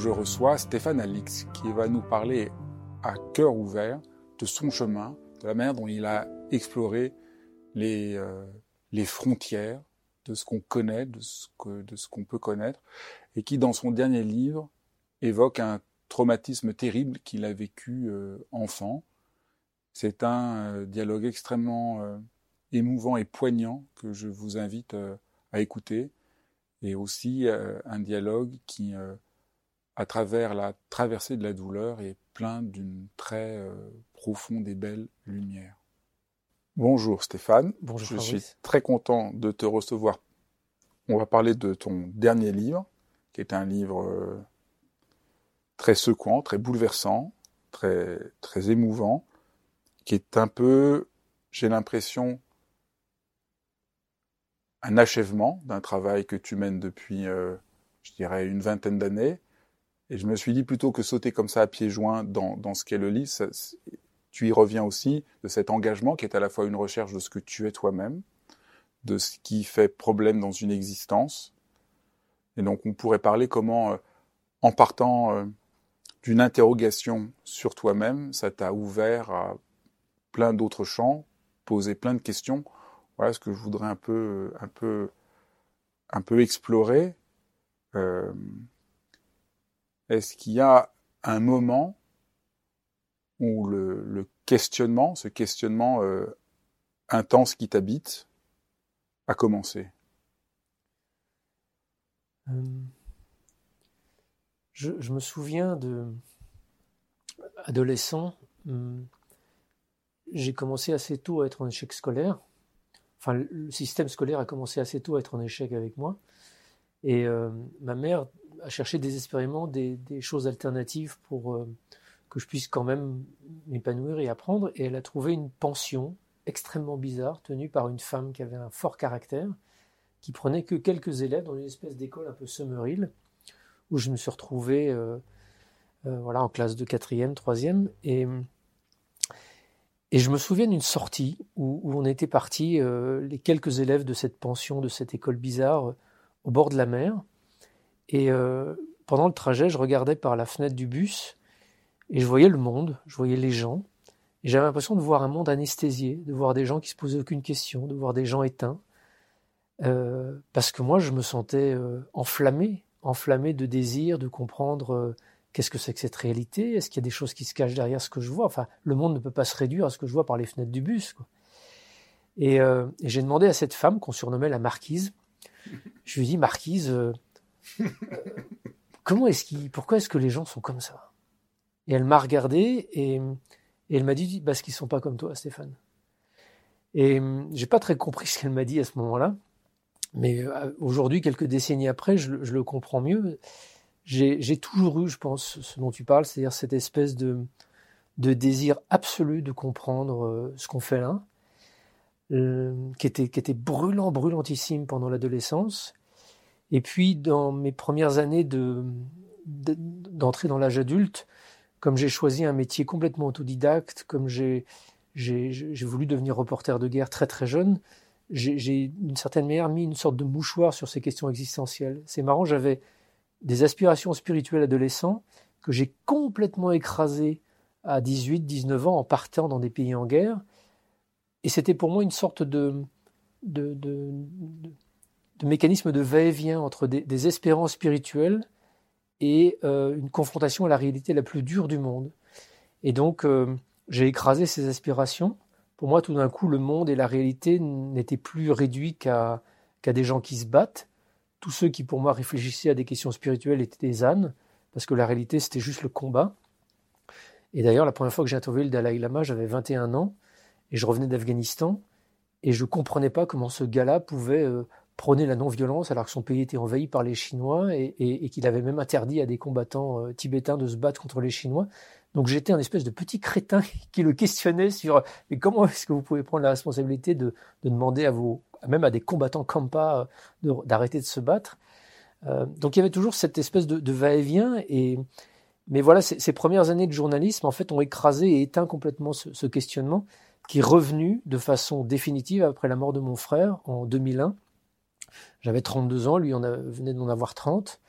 je reçois Stéphane Alix qui va nous parler à cœur ouvert de son chemin, de la manière dont il a exploré les, euh, frontières de ce qu'on connaît, de ce que, de ce qu'on peut connaître, et qui dans son dernier livre évoque un traumatisme terrible qu'il a vécu euh, enfant. C'est un euh, dialogue extrêmement émouvant et poignant que je vous invite à écouter, et aussi un dialogue qui à travers la traversée de la douleur et plein d'une très euh, profonde et belle lumière. Bonjour Stéphane. Bonjour. Je suis très content de te recevoir. On va parler de ton dernier livre, qui est un livre euh, très secouant, très bouleversant, très, très émouvant, qui est un peu, j'ai l'impression, un achèvement d'un travail que tu mènes depuis, euh, je dirais, une vingtaine d'années, et je me suis dit, plutôt que sauter comme ça à pieds joints dans, dans ce qu'est le livre, tu y reviens aussi de cet engagement qui est à la fois une recherche de ce que tu es toi-même, de ce qui fait problème dans une existence. Et donc on pourrait parler comment, euh, en partant euh, d'une interrogation sur toi-même, ça t'a ouvert à plein d'autres champs, posé plein de questions. Voilà ce que je voudrais un peu, un peu, un peu explorer. Euh, est-ce qu'il y a un moment où le, questionnement, ce questionnement euh, intense qui t'habite, a commencé? Euh, je, me souviens de adolescent, hum, j'ai commencé assez tôt à être en échec scolaire. Enfin, le système scolaire a commencé assez tôt à être en échec avec moi. Et euh, ma mère à chercher désespérément des, des choses alternatives pour euh, que je puisse quand même m'épanouir et apprendre. Et elle a trouvé une pension extrêmement bizarre tenue par une femme qui avait un fort caractère, qui prenait que quelques élèves dans une espèce d'école un peu summeril, où je me suis retrouvé euh, euh, voilà, en classe de quatrième, troisième. Et, et je me souviens d'une sortie où, où, on était partis, les quelques élèves de cette pension, de cette école bizarre, au bord de la mer. Et euh, pendant le trajet, je regardais par la fenêtre du bus et je voyais le monde, je voyais les gens. Et j'avais l'impression de voir un monde anesthésié, de voir des gens qui se posaient aucune question, de voir des gens éteints. Euh, parce que moi, je me sentais euh, enflammé, enflammé de désir, de comprendre qu'est-ce que c'est que cette réalité, est-ce qu'il y a des choses qui se cachent derrière ce que je vois. Enfin, le monde ne peut pas se réduire à ce que je vois par les fenêtres du bus. Et, et j'ai demandé à cette femme qu'on surnommait la marquise, je lui ai dit, marquise, comment est-ce qu'il, pourquoi est-ce que les gens sont comme ça? Et elle m'a regardé et, elle m'a dit, parce qu'ils sont pas comme toi, Stéphane. Et j'ai pas très compris ce qu'elle m'a dit à ce moment-là, mais euh, aujourd'hui, quelques décennies après, je, le comprends mieux. J'ai toujours eu, je pense, ce dont tu parles, c'est-à-dire cette espèce de, de désir absolu de comprendre euh, ce qu'on fait là, euh, qui était brûlant, brûlantissime pendant l'adolescence, et puis, dans mes premières années de, d'entrer dans l'âge adulte, comme j'ai choisi un métier complètement autodidacte, comme j'ai, voulu devenir reporter de guerre très très jeune, j'ai d'une certaine manière mis une sorte de mouchoir sur ces questions existentielles. C'est marrant, j'avais des aspirations spirituelles adolescents que j'ai complètement écrasées à 18, 19 ans en partant dans des pays en guerre. Et c'était pour moi une sorte de, de, de de mécanisme de va-et-vient entre des, espérances spirituelles et euh, une confrontation à la réalité la plus dure du monde. Et donc, euh, j'ai écrasé ces aspirations pour moi, tout d'un coup, le monde et la réalité n'étaient plus réduits qu'à des gens qui se battent. Tous ceux qui, pour moi, réfléchissaient à des questions spirituelles étaient des ânes, parce que la réalité, c'était juste le combat. Et d'ailleurs, la première fois que j'ai interviewé le Dalai Lama, j'avais 21 ans, et je revenais d'Afghanistan, et je ne comprenais pas comment ce gars-là pouvait euh, prôner la non-violence alors que son pays était envahi par les Chinois, et, qu'il avait même interdit à des combattants euh, tibétains de se battre contre les Chinois. Donc j'étais un espèce de petit crétin qui le questionnait sur mais comment est-ce que vous pouvez prendre la responsabilité de, demander à vos même à des combattants Kampa euh, d'arrêter de, se battre? Euh, donc il y avait toujours cette espèce de, va-et-vient et mais voilà ces, premières années de journalisme en fait ont écrasé et éteint complètement ce, questionnement qui est revenu de façon définitive après la mort de mon frère en 2001. J'avais 32 ans, lui en venait d'en avoir 30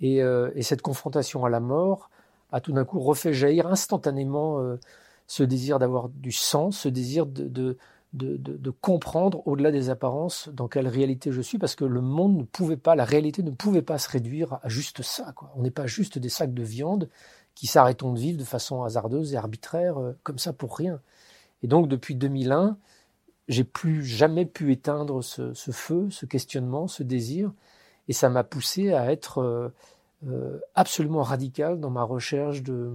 et, euh, et cette confrontation à la mort a tout d'un coup refait jaillir instantanément euh, ce désir d'avoir du sens, ce désir de, de, de, comprendre au-delà des apparences dans quelle réalité je suis, parce que le monde ne pouvait pas, la réalité ne pouvait pas se réduire à juste ça. On n'est pas juste des sacs de viande qui s'arrêtons de vivre de façon hasardeuse et arbitraire, euh, comme ça pour rien. Et donc depuis 2001, j'ai plus jamais pu éteindre ce, feu, ce questionnement, ce désir, et ça m'a poussé à être euh, euh, absolument radical dans ma recherche de,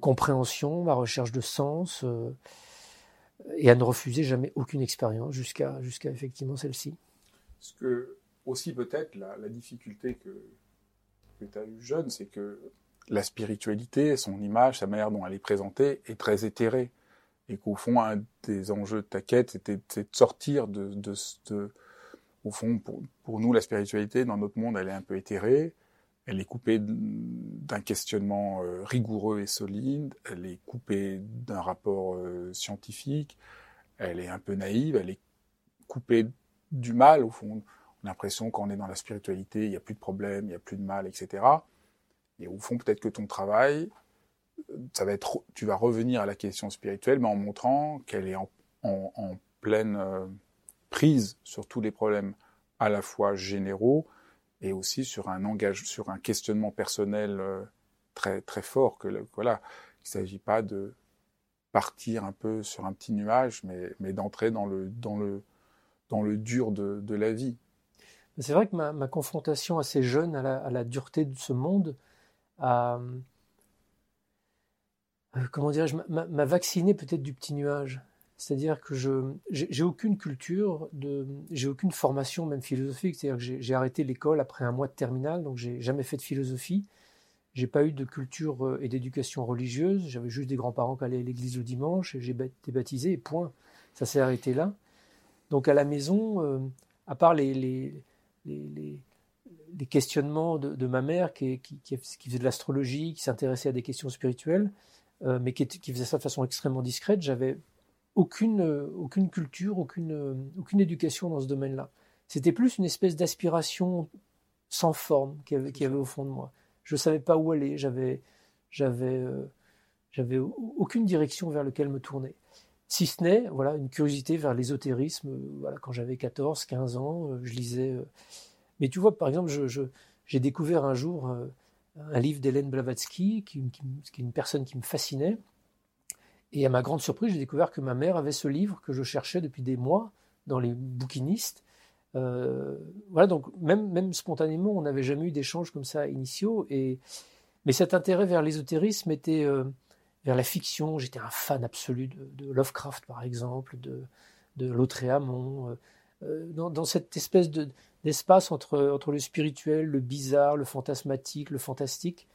compréhension, ma recherche de sens, euh, et à ne refuser jamais aucune expérience jusqu'à jusqu'à effectivement celle-ci. Ce que aussi peut-être la, difficulté que, que tu as eu jeune, c'est que la spiritualité, son image, sa manière dont elle est présentée est très éthérée. Et qu'au fond, un des enjeux de ta quête, c'était de sortir de, de, au fond, pour, pour, nous, la spiritualité, dans notre monde, elle est un peu éthérée. Elle est coupée d'un questionnement euh, rigoureux et solide, elle est coupée d'un rapport euh, scientifique, elle est un peu naïve, elle est coupée du mal, au fond. On a l'impression qu'on est dans la spiritualité, il n'y a plus de problème, il n'y a plus de mal, etc. Et au fond, peut-être que ton travail, ça va être, tu vas revenir à la question spirituelle, mais en montrant qu'elle est en, en, pleine euh, prise sur tous les problèmes à la fois généraux, et aussi sur un engagement, sur un questionnement personnel euh, très très fort que voilà, il s'agit pas de partir un peu sur un petit nuage, mais, mais d'entrer dans le dans le dans le dur de, la vie. C'est vrai que ma, confrontation assez jeune à la, à la, dureté de ce monde a, euh, comment dirais-je, m'a vacciné peut-être du petit nuage. C'est-à-dire que je j'ai aucune culture, j'ai aucune formation même philosophique. C'est-à-dire que j'ai arrêté l'école après un mois de terminale, donc j'ai jamais fait de philosophie. J'ai pas eu de culture euh, et d'éducation religieuse. J'avais juste des grands-parents qui allaient à l'église le dimanche. J'ai été baptisé et point. Ça s'est arrêté là. Donc à la maison, euh, à part les, les, les, questionnements de, de, ma mère qui, qui, qui, faisait de l'astrologie, qui s'intéressait à des questions spirituelles, euh, mais qui, qui, faisait ça de façon extrêmement discrète, j'avais aucune, euh, aucune culture, aucune, euh, aucune éducation dans ce domaine-là. C'était plus une espèce d'aspiration sans forme qu'il y, avait, avait au fond de moi. Je ne savais pas où aller, j'avais, j'avais, j'avais aucune direction vers laquelle me tourner. Si ce n'est voilà, une curiosité vers l'ésotérisme. Voilà, quand j'avais 14, 15 ans, je lisais. Mais tu vois, par exemple, je, j'ai découvert un jour un livre d'Hélène Blavatsky, qui, est une personne qui me fascinait, et à ma grande surprise, j'ai découvert que ma mère avait ce livre que je cherchais depuis des mois dans les bouquinistes. Euh, voilà, donc même, même spontanément, on n'avait jamais eu d'échanges comme ça initiaux. Et, mais cet intérêt vers l'ésotérisme était euh, vers la fiction. J'étais un fan absolu de, Lovecraft, par exemple, de, de Lautréamont, euh, dans, dans, cette espèce de, d'espace entre, entre le spirituel, le bizarre, le fantasmatique, le fantastique.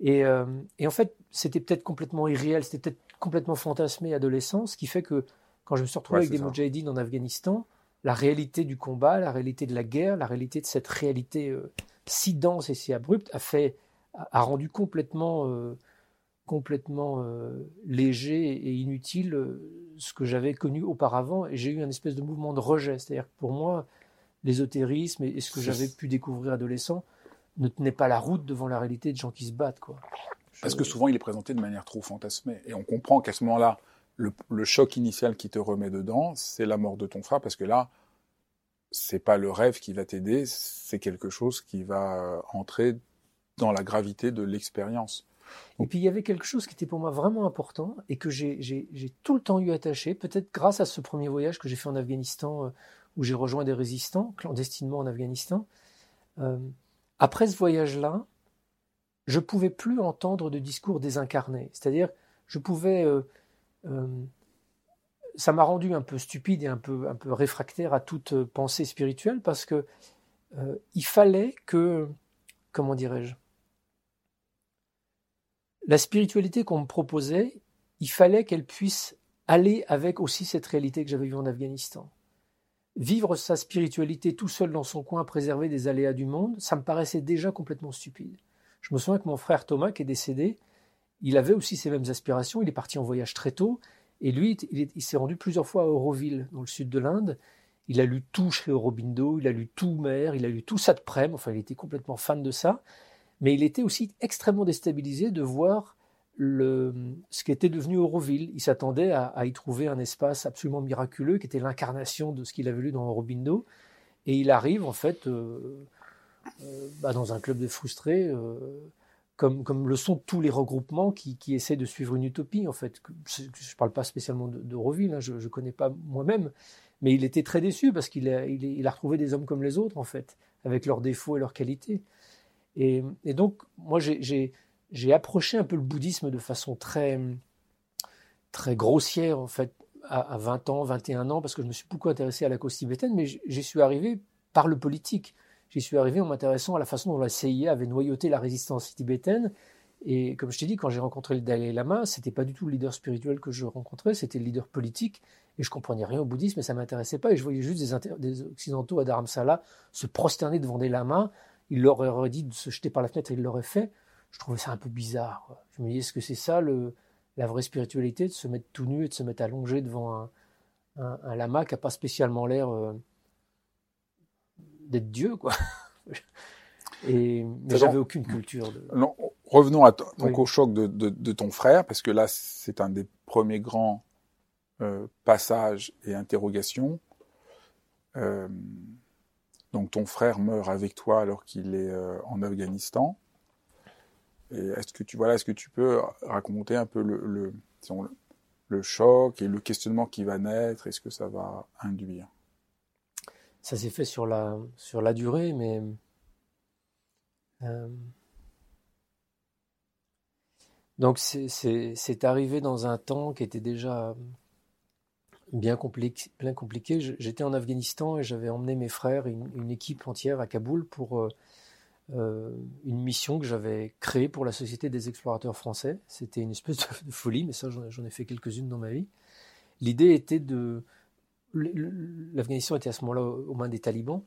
Et, euh, et en fait, c'était peut-être complètement irréel, c'était peut-être complètement fantasmé adolescent, ce qui fait que quand je me suis retrouvé avec des Moudjahidines en Afghanistan, la réalité du combat, la réalité de la guerre, la réalité de cette réalité euh, si dense et si abrupte a fait, a, rendu complètement, euh, complètement euh, léger et inutile ce que j'avais connu auparavant. Et j'ai eu un espèce de mouvement de rejet. C'est-à-dire que pour moi, l'ésotérisme et, ce que j'avais pu découvrir adolescent ne tenait pas la route devant la réalité de gens qui se battent, quoi. Parce que souvent, il est présenté de manière trop fantasmée. Et on comprend qu'à ce moment-là, le, choc initial qui te remet dedans, c'est la mort de ton frère, parce que là, c'est pas le rêve qui va t'aider, c'est quelque chose qui va euh, entrer dans la gravité de l'expérience. Et puis il y avait quelque chose qui était pour moi vraiment important et que j'ai tout le temps eu attaché, peut-être grâce à ce premier voyage que j'ai fait en Afghanistan, euh, où j'ai rejoint des résistants clandestinement en Afghanistan. Euh, après ce voyage-là, je pouvais plus entendre de discours désincarnés. C'est-à-dire, je pouvais. Euh, ça m'a rendu un peu stupide et un peu, un peu réfractaire à toute pensée spirituelle parce que il fallait que, comment dirais-je, la spiritualité qu'on me proposait, il fallait qu'elle puisse aller avec aussi cette réalité que j'avais vue en Afghanistan. Vivre sa spiritualité tout seul dans son coin, préserver des aléas du monde, ça me paraissait déjà complètement stupide. Je me souviens que mon frère Thomas, qui est décédé, il avait aussi ces mêmes aspirations, il est parti en voyage très tôt, et lui, il, s'est rendu plusieurs fois à Auroville, dans le sud de l'Inde. Il a lu tout chez Aurobindo, il a lu tout Mère, il a lu tout Satprem, enfin il était complètement fan de ça mais il était aussi extrêmement déstabilisé de voir ce qui était devenu Auroville. Il s'attendait à, y trouver un espace absolument miraculeux qui était l'incarnation de ce qu'il avait lu dans Aurobindo. Et il arrive en fait euh, euh, bah, dans un club de frustrés, euh, comme, le sont tous les regroupements qui, essaient de suivre une utopie en fait. Je ne parle pas spécialement d'Auroville, hein, je ne connais pas moi-même, mais il était très déçu parce qu'il a, a retrouvé des hommes comme les autres en fait, avec leurs défauts et leurs qualités. Et, donc, moi, j'ai approché un peu le bouddhisme de façon très, très grossière, en fait, à, 20 ans, 21 ans, parce que je me suis beaucoup intéressé à la cause tibétaine, mais j'y suis arrivé par le politique. J'y suis arrivé en m'intéressant à la façon dont la CIA avait noyauté la résistance tibétaine. Et comme je t'ai dit, quand j'ai rencontré le Dalai Lama, c'était pas du tout le leader spirituel que je rencontrais, c'était le leader politique. Et je comprenais rien au bouddhisme, et ça m'intéressait pas. Et je voyais juste des, des occidentaux à Dharamsala se prosterner devant des lamas il leur aurait dit de se jeter par la fenêtre et il l'aurait fait. Je trouvais ça un peu bizarre. Je me dis, est-ce que c'est ça le, la vraie spiritualité, de se mettre tout nu et de se mettre allongé devant un, un, lama qui n'a pas spécialement l'air euh, d'être Dieu, quoi? et mais j'avais aucune culture. De... Non, revenons à donc au choc de, de, de, ton frère, parce que là, c'est un des premiers grands euh, passages et interrogations. Euh, donc ton frère meurt avec toi alors qu'il est euh, en Afghanistan. Est-ce que tu voilà, est-ce que tu peux raconter un peu le, choc et le questionnement qui va naître? Et ce que ça va induire? Ça s'est fait sur la sur la durée, mais euh, donc c'est arrivé dans un temps qui était déjà bien compliqué. J'étais en Afghanistan et j'avais emmené mes frères, une, une, équipe entière à Kaboul pour euh, euh, une mission que j'avais créée pour la Société des explorateurs français. C'était une espèce de, folie, mais ça j'en ai fait quelques-unes dans ma vie. L'idée était de... L'Afghanistan était à ce moment-là aux mains des talibans.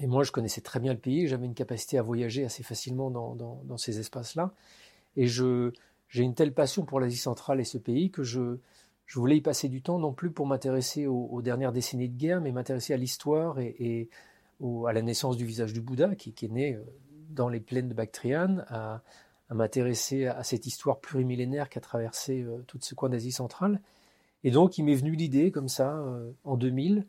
Mais moi, je connaissais très bien le pays, j'avais une capacité à voyager assez facilement dans, dans ces espaces-là. Et j'ai une telle passion pour l'Asie centrale et ce pays que je, je voulais y passer du temps non plus pour m'intéresser aux, dernières décennies de guerre, mais m'intéresser à l'histoire et, à la naissance du visage du Bouddha, qui, est né euh, dans les plaines de Bactriane, à, m'intéresser à, cette histoire plurimillénaire qui a traversé euh, tout ce coin d'Asie centrale. Et donc, il m'est venu l'idée, comme ça, euh, en 2000,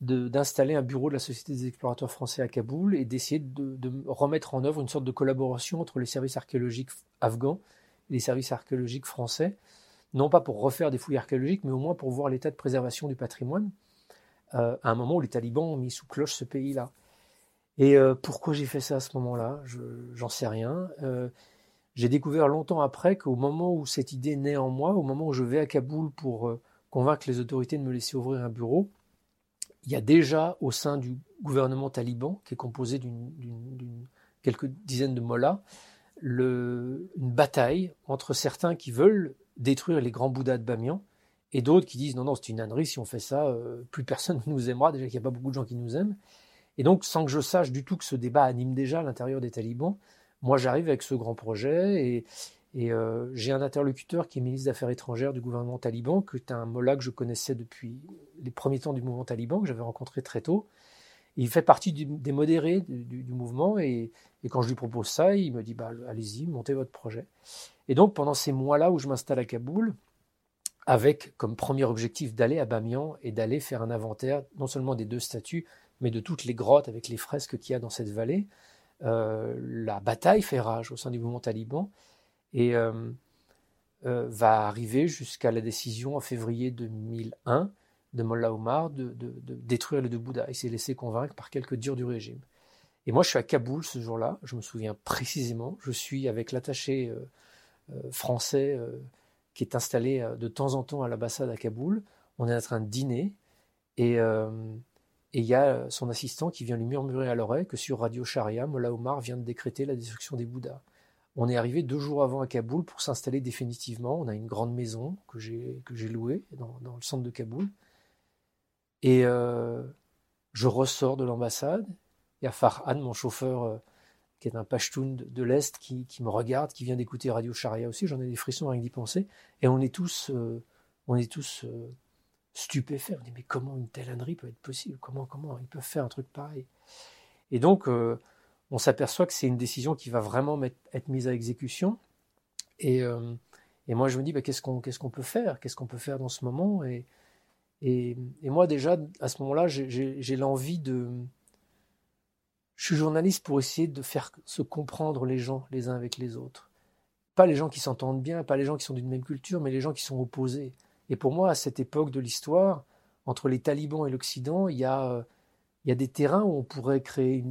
d'installer un bureau de la Société des explorateurs français à Kaboul et d'essayer de, de, remettre en œuvre une sorte de collaboration entre les services archéologiques afghans et les services archéologiques français non pas pour refaire des fouilles archéologiques, mais au moins pour voir l'état de préservation du patrimoine, euh, à un moment où les talibans ont mis sous cloche ce pays-là. Et euh, pourquoi j'ai fait ça à ce moment-là? J'en sais rien. Euh, j'ai découvert longtemps après qu'au moment où cette idée naît en moi, au moment où je vais à Kaboul pour convaincre les autorités de me laisser ouvrir un bureau, il y a déjà au sein du gouvernement taliban, qui est composé d'une quelques dizaines de mollahs, une bataille entre certains qui veulent détruire les grands Bouddhas de Bamiyan, et d'autres qui disent non, non, c'est une ânerie, si on fait ça, euh, plus personne ne nous aimera, déjà qu'il n'y a pas beaucoup de gens qui nous aiment. Et donc, sans que je sache du tout que ce débat anime déjà l'intérieur des talibans, moi j'arrive avec ce grand projet et, euh, j'ai un interlocuteur qui est ministre des Affaires étrangères du gouvernement taliban, qui est un mollah que je connaissais depuis les premiers temps du mouvement taliban, que j'avais rencontré très tôt. Il fait partie des modérés du, mouvement et, quand je lui propose ça, il me dit bah, allez-y, montez votre projet. Et donc pendant ces mois-là où je m'installe à Kaboul, avec comme premier objectif d'aller à Bamiyan et d'aller faire un inventaire non seulement des deux statues, mais de toutes les grottes avec les fresques qu'il y a dans cette vallée, euh, la bataille fait rage au sein du mouvement taliban. et va arriver jusqu'à la décision en février 2001 de Mollah Omar de, détruire les deux Bouddhas. Il s'est laissé convaincre par quelques durs du régime. Et moi, je suis à Kaboul ce jour-là, je me souviens précisément. Je suis avec l'attaché français qui est installé de temps en temps à l'ambassade à Kaboul. On est en train de dîner et il y a son assistant qui vient lui murmurer à l'oreille que sur Radio Sharia, Mollah Omar vient de décréter la destruction des Bouddhas. On est arrivé deux jours avant à Kaboul pour s'installer définitivement. On a une grande maison que j'ai louée dans, le centre de Kaboul. Et euh, je ressors de l'ambassade. Il y a Farhan, mon chauffeur, euh, qui est un Pashtun de, l'Est, qui, me regarde, qui vient d'écouter Radio Sharia aussi. J'en ai des frissons rien d'y penser. Et on est tous, euh, on est tous stupéfaits. On dit mais comment une telle ânerie peut être possible? Comment, comment ils peuvent faire un truc pareil? Et donc on s'aperçoit que c'est une décision qui va vraiment être mise à exécution. Et, euh, moi, je me dis, bah, qu'est-ce qu'on peut faire? Qu'est-ce qu'on peut faire dans ce moment? Et, moi, déjà, à ce moment-là, j'ai l'envie de... Je suis journaliste pour essayer de faire se comprendre les gens les uns avec les autres. Pas les gens qui s'entendent bien, pas les gens qui sont d'une même culture, mais les gens qui sont opposés. Et pour moi, à cette époque de l'histoire, entre les talibans et l'Occident, il y a il y a des terrains où on pourrait créer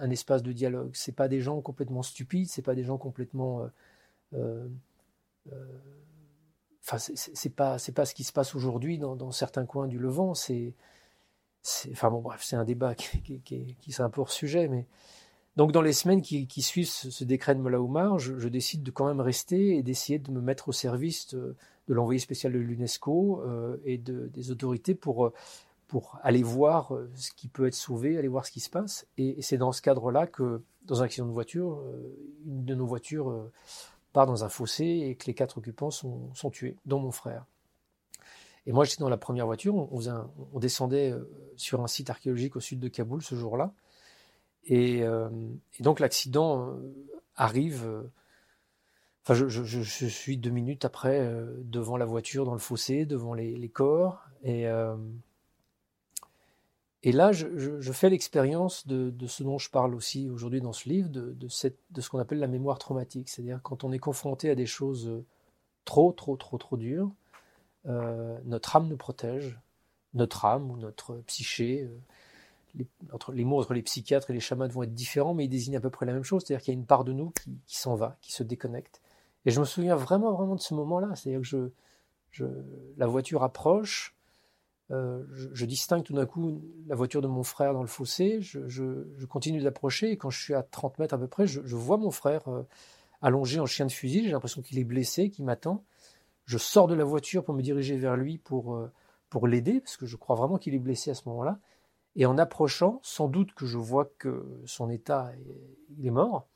un espace de dialogue. C'est pas des gens complètement stupides, c'est pas des gens complètement. Euh, euh, euh enfin, c'est pas pas ce qui se passe aujourd'hui dans, certains coins du Levant. C'est enfin bon bref, c'est un débat qui, qui, qui, un peu sujet, mais donc dans les semaines qui, suivent ce, décret de Moula je, je, décide de quand même rester et d'essayer de me mettre au service de, l'envoyé spécial de l'UNESCO euh, et de, des autorités pour aller voir euh, ce qui peut être sauvé, aller voir ce qui se passe. Et, c'est dans ce cadre-là que, dans un accident de voiture, euh, une de nos voitures part dans un fossé et que les quatre occupants sont, tués, dont mon frère. Et moi, j'étais dans la première voiture. On, descendait sur un site archéologique au sud de Kaboul ce jour-là. Et, donc, l'accident arrive. Enfin, je, suis deux minutes après devant la voiture dans le fossé, devant les, les corps. Et, et là, je, fais l'expérience de, ce dont je parle aussi aujourd'hui dans ce livre, de, ce qu'on appelle la mémoire traumatique. C'est-à-dire quand on est confronté à des choses trop, trop, trop, trop dures, euh, notre âme nous protège, notre âme ou notre psyché. Euh, les, entre, les mots entre les psychiatres et les chamans vont être différents, mais ils désignent à peu près la même chose. C'est-à-dire qu'il y a une part de nous qui, s'en va, qui se déconnecte. Et je me souviens vraiment, vraiment de ce moment-là. C'est-à-dire que la voiture approche, euh, je, distingue tout d'un coup la voiture de mon frère dans le fossé, je, continue d'approcher et quand je suis à 30 mètres à peu près, je, vois mon frère euh, allongé en chien de fusil, j'ai l'impression qu'il est blessé, qu'il m'attend. Je sors de la voiture pour me diriger vers lui pour, euh, pour l'aider, parce que je crois vraiment qu'il est blessé à ce moment-là. Et en approchant, sans doute que je vois que son état, il est mort.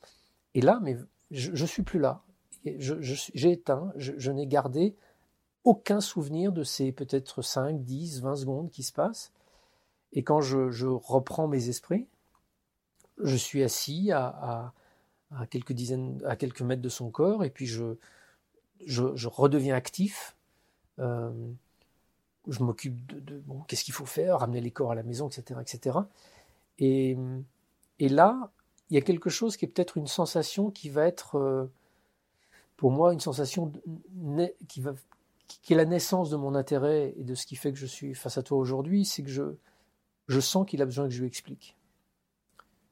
Et là, mais je, ne suis plus là. J'ai éteint, je n'ai gardé aucun souvenir de ces peut-être 5, 10, 20 secondes qui se passent. Et quand je, reprends mes esprits, je suis assis à, quelques dizaines, à quelques mètres de son corps, et puis je, redeviens actif. Euh, je m'occupe de, bon, qu'est-ce qu'il faut faire, ramener les corps à la maison, etc., etc. Et, et là, il y a quelque chose qui est peut-être une sensation qui va être, euh, pour moi, une sensation qui va qui est la naissance de mon intérêt et de ce qui fait que je suis face à toi aujourd'hui, c'est que je, je sens qu'il a besoin que je lui explique.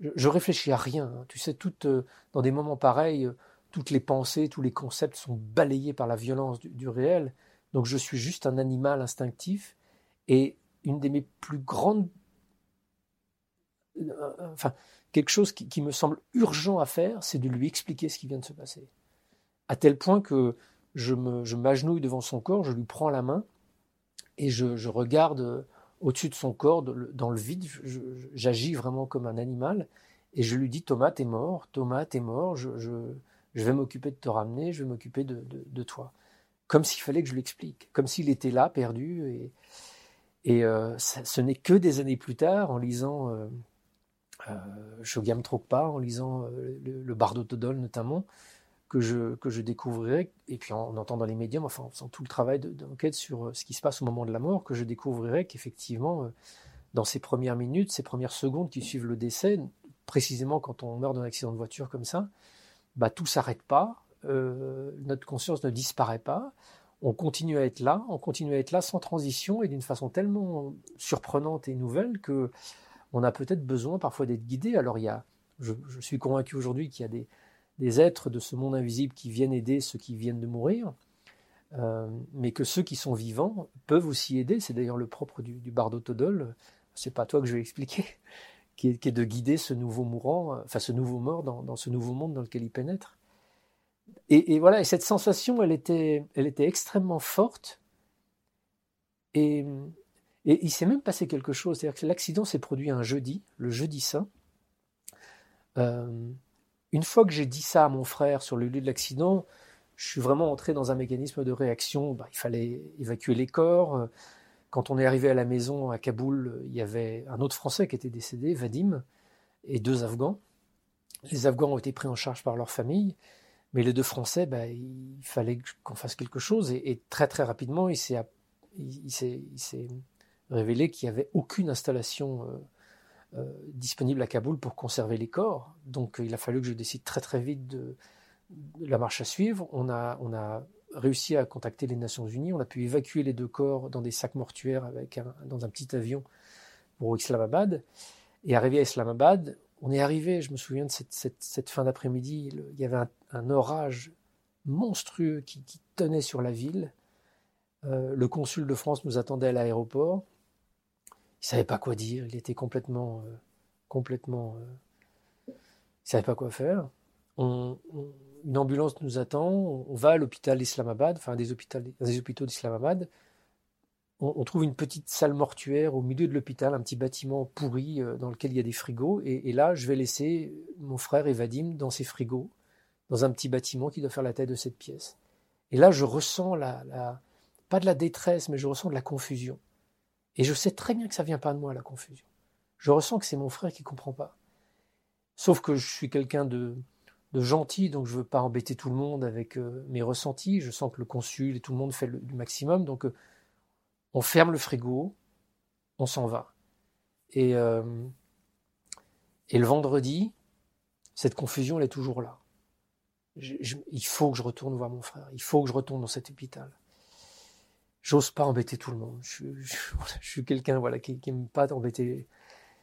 Je, réfléchis à rien. Hein. Tu sais, toutes, euh, dans des moments pareils, euh, toutes les pensées, tous les concepts sont balayés par la violence du, réel. Donc je suis juste un animal instinctif. Et une de mes plus grandes... Euh, enfin, quelque chose qui me semble urgent à faire, c'est de lui expliquer ce qui vient de se passer. À tel point que je m'agenouille devant son corps, je lui prends la main et je, regarde euh, au-dessus de son corps, dans le vide, j'agis vraiment comme un animal et je lui dis Thomas, t'es mort, Thomas, t'es mort, je, vais m'occuper de te ramener, je vais m'occuper de, toi. Comme s'il fallait que je lui explique, comme s'il était là, perdu. Et, et euh, ce n'est que des années plus tard, en lisant euh, euh Shogam Trokpa, en lisant le, le Bardo Todol notamment, que je, que je découvrirai, et puis en, entendant les médiums, enfin en faisant tout le travail d'enquête sur euh, ce qui se passe au moment de la mort, que je découvrirai qu'effectivement, euh, dans ces premières minutes, ces premières secondes qui suivent le décès, précisément quand on meurt d'un accident de voiture comme ça, bah, tout s'arrête pas, notre conscience ne disparaît pas. On continue à être là, on continue à être là sans transition et d'une façon tellement surprenante et nouvelle que on a peut-être besoin parfois d'être guidé. Alors il y a, je, suis convaincu aujourd'hui qu'il y a des, des, êtres de ce monde invisible qui viennent aider ceux qui viennent de mourir, euh, mais que ceux qui sont vivants peuvent aussi aider. C'est d'ailleurs le propre du, du bardo Todol. C'est pas toi que je vais expliquer, qui est, de guider ce nouveau mourant, enfin ce nouveau mort dans, ce nouveau monde dans lequel il pénètre. Et, voilà, et cette sensation, elle était, elle était extrêmement forte. Et et il s'est même passé quelque chose, c'est-à-dire que l'accident s'est produit un jeudi, le jeudi saint. Euh, une fois que j'ai dit ça à mon frère sur le lieu de l'accident, je suis vraiment entré dans un mécanisme de réaction. Bah, il fallait évacuer les corps. Quand on est arrivé à la maison à Kaboul, il y avait un autre Français qui était décédé, Vadim, et deux Afghans. Les Afghans ont été pris en charge par leur famille, mais les deux Français, bah, il fallait qu'on fasse quelque chose. Et, très très rapidement, il s'est révélé qu'il n'y avait aucune installation euh, disponible à Kaboul pour conserver les corps. Donc il a fallu que je décide très très vite de, la marche à suivre. On a, on a réussi à contacter les Nations Unies. On a pu évacuer les deux corps dans des sacs mortuaires avec dans un petit avion pour Islamabad. Et arrivé à Islamabad, on est arrivé, je me souviens de cette, fin d'après-midi, il y avait un, orage monstrueux qui, tenait sur la ville. Euh, le consul de France nous attendait à l'aéroport il savait pas quoi dire, il était complètement, euh, complètement, euh, savait pas quoi faire. Une ambulance nous attend, on, va à l'hôpital d'Islamabad, enfin des hôpitaux, des hôpitaux d'Islamabad. On, trouve une petite salle mortuaire au milieu de l'hôpital, un petit bâtiment pourri euh, dans lequel il y a des frigos. Et, là, je vais laisser mon frère et Vadim dans ces frigos, dans un petit bâtiment qui doit faire la taille de cette pièce. Et là, je ressens la pas de la détresse, mais je ressens de la confusion. Et je sais très bien que ça vient pas de moi, la confusion. Je ressens que c'est mon frère qui comprend pas. Sauf que je suis quelqu'un de, gentil, donc je veux pas embêter tout le monde avec euh, mes ressentis. Je sens que le consul et tout le monde fait le, du maximum, donc euh, on ferme le frigo, on s'en va. Et, euh, et le vendredi, cette confusion, elle est toujours là. il faut que je retourne voir mon frère. Il faut que je retourne dans cet hôpital j'ose pas embêter tout le monde. Je, suis quelqu'un voilà, qui n'aime pas embêter.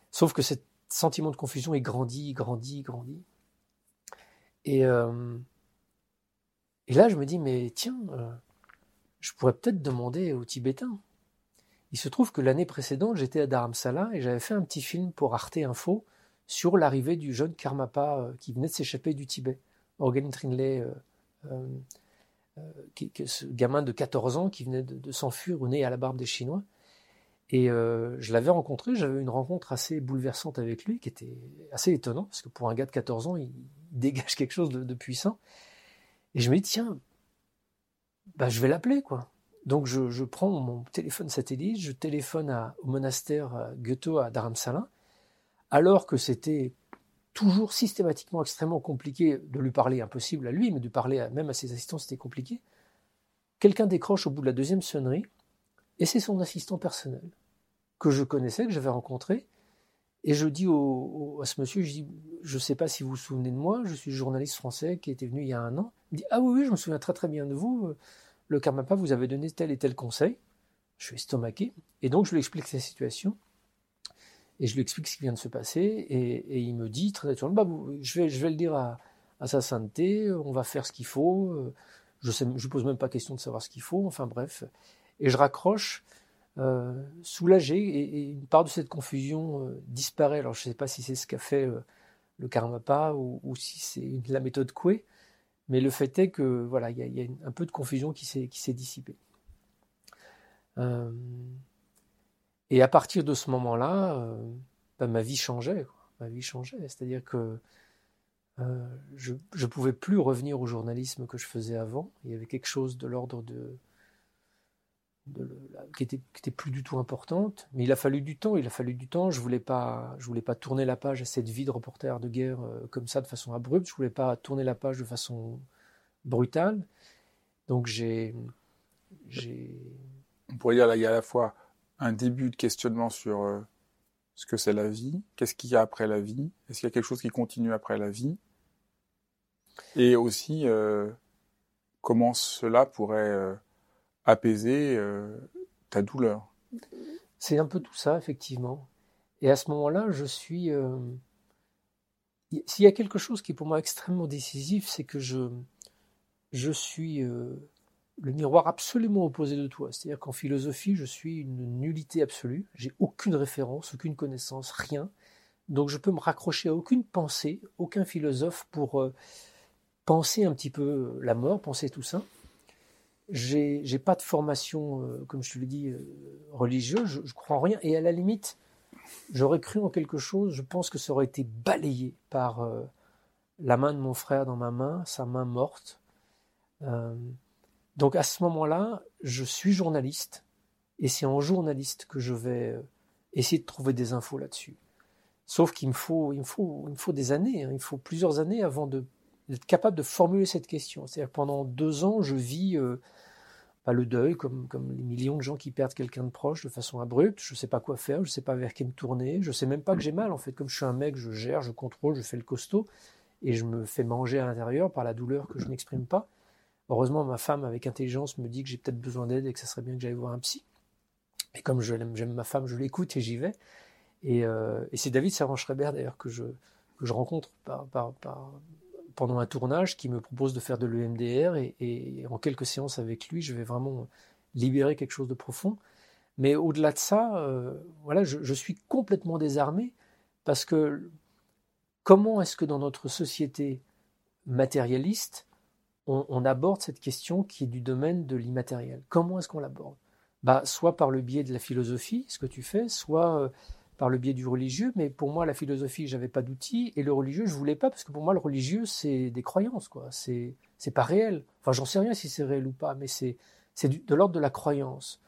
Sauf que ce sentiment de confusion, il grandit, il grandit. Et, euh, là, je me dis, mais tiens, euh, je pourrais peut-être demander aux Tibétains. Il se trouve que l'année précédente, j'étais à Dharamsala et j'avais fait un petit film pour Arte Info sur l'arrivée du jeune Karmapa euh, qui venait de s'échapper du Tibet. Organ Trinley euh, ce gamin de 14 ans qui venait de, s'enfuir ou né à la barbe des Chinois. Et euh, je l'avais rencontré, j'avais une rencontre assez bouleversante avec lui, qui était assez étonnant, parce que pour un gars de 14 ans, il, dégage quelque chose de, puissant. Et je me dis, tiens, bah, je vais l'appeler, quoi. Donc je, prends mon téléphone satellite, je téléphone au monastère Goethe à Dharamsala, alors que c'était toujours systématiquement extrêmement compliqué de lui parler, impossible à lui, mais de parler même à ses assistants, c'était compliqué. Quelqu'un décroche au bout de la deuxième sonnerie, et c'est son assistant personnel, que je connaissais, que j'avais rencontré, et je dis à ce monsieur, je dis, je ne sais pas si vous vous souvenez de moi, je suis journaliste français qui était venu il y a un an. Il dit, ah oui, oui, je me souviens très très bien de vous, le Karmapa vous avez donné tel et tel conseil. Je suis estomaqué, et donc je lui explique sa situation. Et je lui explique ce qui vient de se passer, et, il me dit très naturellement, bah, je, vais, le dire à, sa sainteté, on va faire ce qu'il faut, euh, je ne pose même pas question de savoir ce qu'il faut, enfin bref. Et je raccroche, euh, soulagé, et, une part de cette confusion euh, disparaît. Alors je ne sais pas si c'est ce qu'a fait le Karmapa ou, ou si c'est la méthode Coué, mais le fait est que voilà, il y, a, un peu de confusion qui s'est dissipée. Et à partir de ce moment-là, euh, bah, ma vie changeait. Ma vie changeait. C'est-à-dire que euh, je ne pouvais plus revenir au journalisme que je faisais avant. Il y avait quelque chose de l'ordre de, qui, était, plus du tout importante. Mais il a fallu du temps. Il a fallu du temps. Je voulais pas, je voulais pas tourner la page à cette vie de reporter de guerre euh, comme ça de façon abrupte. Je voulais pas tourner la page de façon brutale. Donc j'ai. On pourrait dire là, il y a à la fois un début de questionnement sur euh, ce que c'est la vie, qu'est-ce qu'il y a après la vie, est-ce qu'il y a quelque chose qui continue après la vie, et aussi euh, comment cela pourrait apaiser ta douleur. C'est un peu tout ça, effectivement. Et à ce moment-là, je suis. S'il y a quelque chose qui est pour moi extrêmement décisif, c'est que je, je suis le miroir absolument opposé de toi. C'est-à-dire qu'en philosophie, je suis une nullité absolue. J'ai aucune référence, aucune connaissance, rien. Donc je peux me raccrocher à aucune pensée, aucun philosophe pour euh, penser un petit peu la mort, penser tout ça. J'ai, j'ai pas de formation, euh, comme je te l'ai dit, euh, religieuse. Je, je, crois en rien. Et à la limite, j'aurais cru en quelque chose. Je pense que ça aurait été balayé par la main de mon frère dans ma main, sa main morte. Donc à ce moment-là, je suis journaliste, et c'est en journaliste que je vais euh, essayer de trouver des infos là-dessus. Sauf qu'il me faut, il me faut, il me faut des années, hein. il faut plusieurs années avant d'être capable de formuler cette question. C'est-à-dire que pendant deux ans, je vis euh, pas le deuil, comme, comme les millions de gens qui perdent quelqu'un de proche de façon abrupte. Je ne sais pas quoi faire, je ne sais pas vers qui me tourner, je ne sais même pas que j'ai mal. En fait, comme je suis un mec, je gère, je contrôle, je fais le costaud, et je me fais manger à l'intérieur par la douleur que je n'exprime pas. Heureusement, ma femme, avec intelligence, me dit que j'ai peut-être besoin d'aide et que ça serait bien que j'aille voir un psy. Et comme je j'aime ma femme, je l'écoute et j'y vais. Et, euh, c'est David Servan-Schreiber, d'ailleurs, que je, rencontre pendant un tournage qui me propose de faire de l'EMDR. Et, en quelques séances avec lui, je vais vraiment libérer quelque chose de profond. Mais au-delà de ça, euh, voilà, je, suis complètement désarmé parce que comment est-ce que dans notre société matérialiste, on, aborde cette question qui est du domaine de l'immatériel. Comment est-ce qu'on l'aborde? Bah, Soit par le biais de la philosophie, ce que tu fais, soit euh, par le biais du religieux. Mais pour moi, la philosophie, j'avais pas d'outils, et le religieux, je voulais pas, parce que pour moi, le religieux, c'est des croyances, quoi. C'est pas réel. Enfin, j'en sais rien si c'est réel ou pas, mais c'est c'est de l'ordre de la croyance.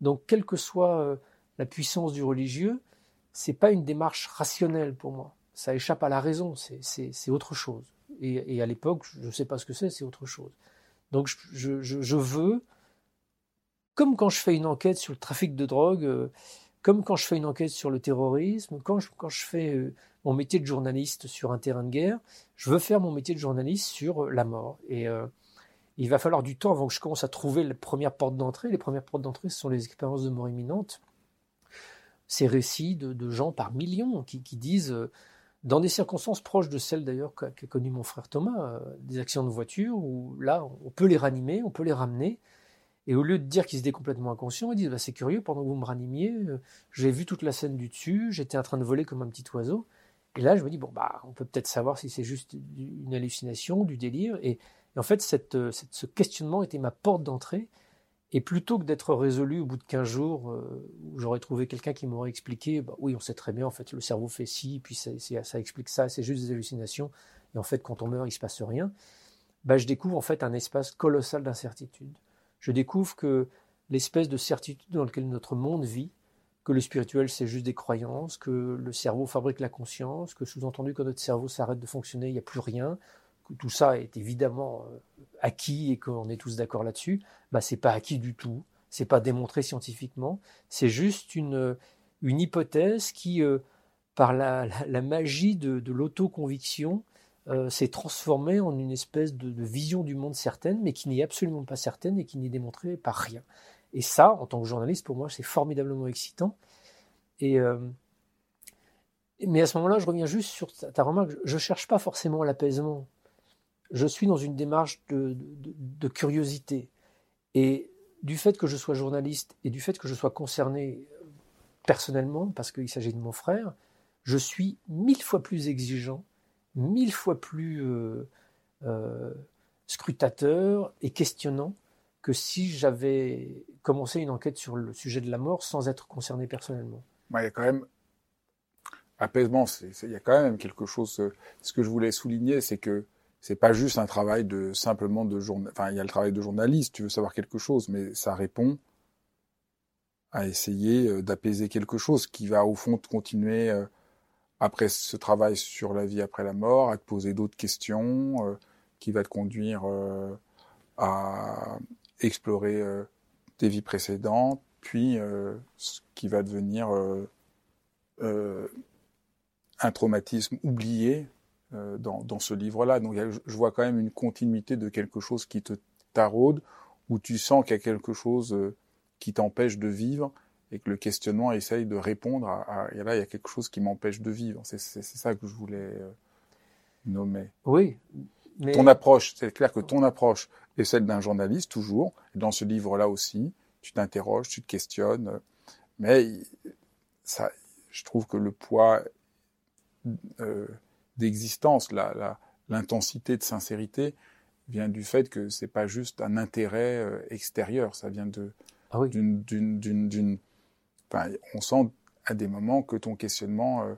Donc, quelle que soit euh, la puissance du religieux, c'est pas une démarche rationnelle pour moi. Ça échappe à la raison, c'est autre chose. Et, à l'époque, je ne sais pas ce que c'est, c'est autre chose. Donc je, veux, comme quand je fais une enquête sur le trafic de drogue, euh, comme quand je fais une enquête sur le terrorisme, quand je, quand je fais euh, mon métier de journaliste sur un terrain de guerre, je veux faire mon métier de journaliste sur euh, la mort. Et il va falloir du temps avant que je commence à trouver les premières portes d'entrée. Les premières portes d'entrée, ce sont les expériences de mort imminente. Ces récits de, gens par millions qui, qui disent dans des circonstances proches de celles d'ailleurs qu'a connu mon frère Thomas, euh, des accidents de voiture où là, on peut les ranimer, on peut les ramener. Et au lieu de dire qu'ils étaient complètement inconscients, ils disent bah, C'est curieux, pendant que vous me ranimiez, euh, j'ai vu toute la scène du dessus, j'étais en train de voler comme un petit oiseau. Et là, je me dis Bon, bah, on peut peut-être savoir si c'est juste une hallucination, du délire. Et, en fait, euh, cette, ce questionnement était ma porte d'entrée. Et plutôt que d'être résolu au bout de 15 jours, euh, j'aurais trouvé quelqu'un qui m'aurait expliqué, bah, oui, on sait très bien, en fait, le cerveau fait ci, puis ça, ça explique ça, c'est juste des hallucinations, et en fait, quand on meurt, il se passe rien, bah, je découvre en fait un espace colossal d'incertitude. Je découvre que l'espèce de certitude dans laquelle notre monde vit, que le spirituel c'est juste des croyances, que le cerveau fabrique la conscience, que sous-entendu quand notre cerveau s'arrête de fonctionner, il n'y a plus rien, tout ça est évidemment euh, acquis et qu'on est tous d'accord là-dessus, bah c'est pas acquis du tout, c'est pas démontré scientifiquement, c'est juste une, une hypothèse qui, euh, par la, magie de, l'autoconviction, euh, s'est transformée en une espèce de, de, vision du monde certaine, mais qui n'est absolument pas certaine et qui n'est démontrée par rien. Et ça, en tant que journaliste, pour moi, c'est formidablement excitant. Et mais à ce moment-là, je reviens juste sur ta, ta remarque. Je ne cherche pas forcément l'apaisement je suis dans une démarche de, curiosité. Et du fait que je sois journaliste et du fait que je sois concerné personnellement, parce qu'il s'agit de mon frère, je suis mille fois plus exigeant, mille fois plus euh, euh, scrutateur et questionnant que si j'avais commencé une enquête sur le sujet de la mort sans être concerné personnellement. il y a quand même apaisement, il y a quand même quelque chose. Euh, ce que je voulais souligner, c'est que c'est pas juste un travail de simplement de journal. Enfin, il y a le travail de journaliste, tu veux savoir quelque chose, mais ça répond à essayer euh, d'apaiser quelque chose qui va au fond continuer euh, après ce travail sur la vie après la mort, à te poser d'autres questions, euh, qui va te conduire à explorer tes vies précédentes, puis ce qui va devenir un traumatisme oublié euh, dans, dans, ce livre-là. Donc je vois quand même une continuité de quelque chose qui te, taraude, où tu sens qu'il y a quelque chose euh, qui t'empêche de vivre et que le questionnement essaye de répondre à, à là il y a quelque chose qui m'empêche de vivre. C'est ça que je voulais euh, nommer. Oui. Mais... Ton approche, c'est clair que ton approche est celle d'un journaliste toujours. Et dans ce livre-là aussi, tu t'interroges, tu te questionnes, mais ça, je trouve que le poids euh, d'existence, l'intensité de sincérité vient du fait que c'est pas juste un intérêt euh, extérieur, ça vient de ah d'une d'une enfin, on sent à des moments que ton questionnement euh,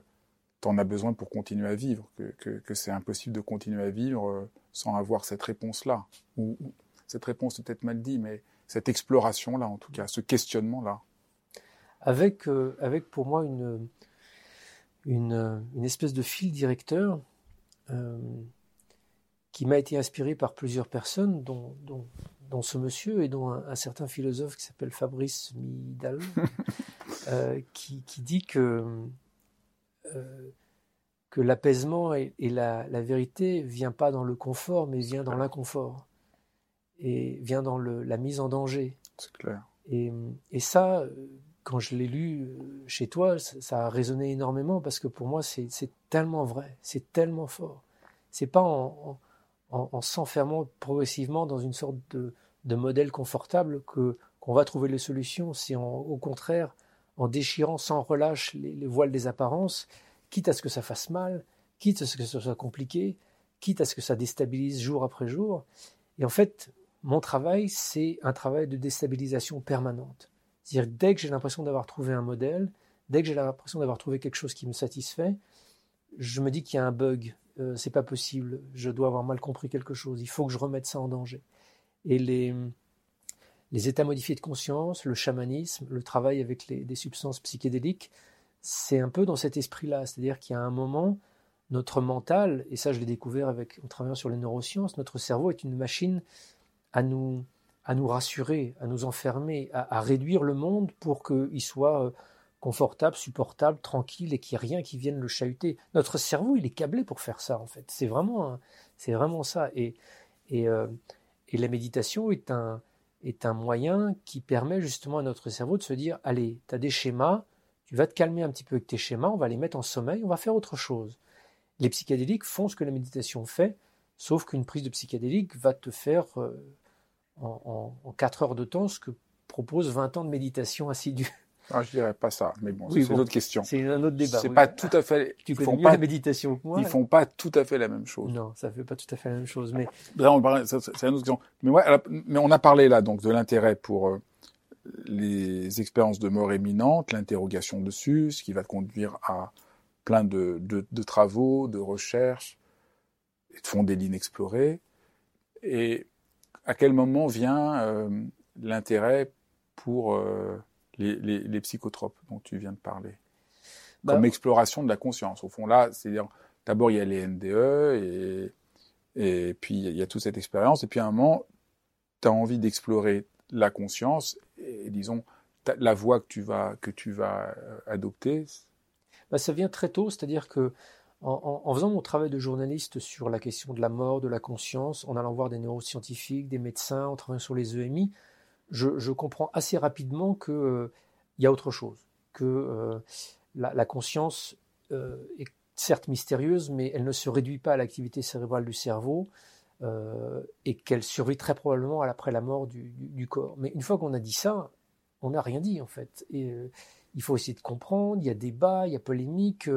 t'en as besoin pour continuer à vivre, que, que, que c'est impossible de continuer à vivre euh, sans avoir cette réponse-là. Ou, cette réponse peut-être mal dit, mais cette exploration-là, en tout cas, ce questionnement-là. Avec, euh, avec pour moi une, une, une, espèce de fil directeur euh, qui m'a été inspiré par plusieurs personnes, dont, dont, dont ce monsieur et dont un, certain philosophe qui s'appelle Fabrice Midal, euh, qui, qui, dit que euh, que l'apaisement et, la, la, vérité vient pas dans le confort, mais vient dans l'inconfort et vient dans le, la mise en danger. C'est clair. Et, et, ça, quand je l'ai lu chez toi, ça, a résonné énormément parce que pour moi, c'est tellement vrai, c'est tellement fort. C'est pas en, en, en s'enfermant progressivement dans une sorte de, modèle confortable que qu'on va trouver les solutions. C'est au contraire en déchirant sans relâche les, voiles des apparences, quitte à ce que ça fasse mal, quitte à ce que ce soit compliqué, quitte à ce que ça déstabilise jour après jour. Et en fait, mon travail, c'est un travail de déstabilisation permanente. C'est-à-dire dès que j'ai l'impression d'avoir trouvé un modèle, dès que j'ai l'impression d'avoir trouvé quelque chose qui me satisfait, je me dis qu'il y a un bug, euh, c'est pas possible, je dois avoir mal compris quelque chose, il faut que je remette ça en danger. Et les, états modifiés de conscience, le chamanisme, le travail avec les, des substances psychédéliques, c'est un peu dans cet esprit-là. C'est-à-dire qu'il y a un moment, notre mental, et ça je l'ai découvert avec, en travaillant sur les neurosciences, notre cerveau est une machine à nous, à nous rassurer, à nous enfermer, à, réduire le monde pour qu'il soit euh, confortable, supportable, tranquille et qu'il n'y ait rien qui vienne le chahuter. Notre cerveau, il est câblé pour faire ça, en fait. C'est vraiment, c'est vraiment ça. Et, et, euh, et la méditation est un, est un moyen qui permet justement à notre cerveau de se dire, allez, tu as des schémas, tu vas te calmer un petit peu avec tes schémas, on va les mettre en sommeil, on va faire autre chose. Les psychédéliques font ce que la méditation fait, sauf qu'une prise de psychédélique va te faire euh, en, en, 4 heures de temps ce que propose 20 ans de méditation assidue. Ah, je dirais pas ça, mais bon, c'est une autre question. C'est un autre débat. C'est pas tout à fait. Tu connais mieux pas, la méditation que moi. Ils font pas tout à fait la même chose. Non, ça fait pas tout à fait la même chose, mais. c'est une autre question. Mais ouais, mais on a parlé là donc de l'intérêt pour euh, les expériences de mort imminente, l'interrogation dessus, ce qui va conduire à plein de, de, de travaux, de recherches, et de fonder l'inexploré. Et à quel moment vient euh, l'intérêt pour euh, les, les, les, psychotropes dont tu viens de parler? Bah, Comme exploration de la conscience. Au fond, là, c'est d'abord il y a les NDE et, et puis il y a toute cette expérience. Et puis à un moment, tu as envie d'explorer la conscience et disons la voie que tu vas que tu vas euh, adopter. Bah, ça vient très tôt, c'est-à-dire que en, faisant mon travail de journaliste sur la question de la mort, de la conscience, en allant voir des neuroscientifiques, des médecins, en travaillant sur les EMI, je, comprends assez rapidement qu'il euh, y a autre chose, que euh, la, conscience euh, est certes mystérieuse, mais elle ne se réduit pas à l'activité cérébrale du cerveau et qu'elle survit très probablement après la mort du, corps. Mais une fois qu'on a dit ça, on n'a rien dit en fait. Et il faut essayer de comprendre, il y a débat, il y a polémique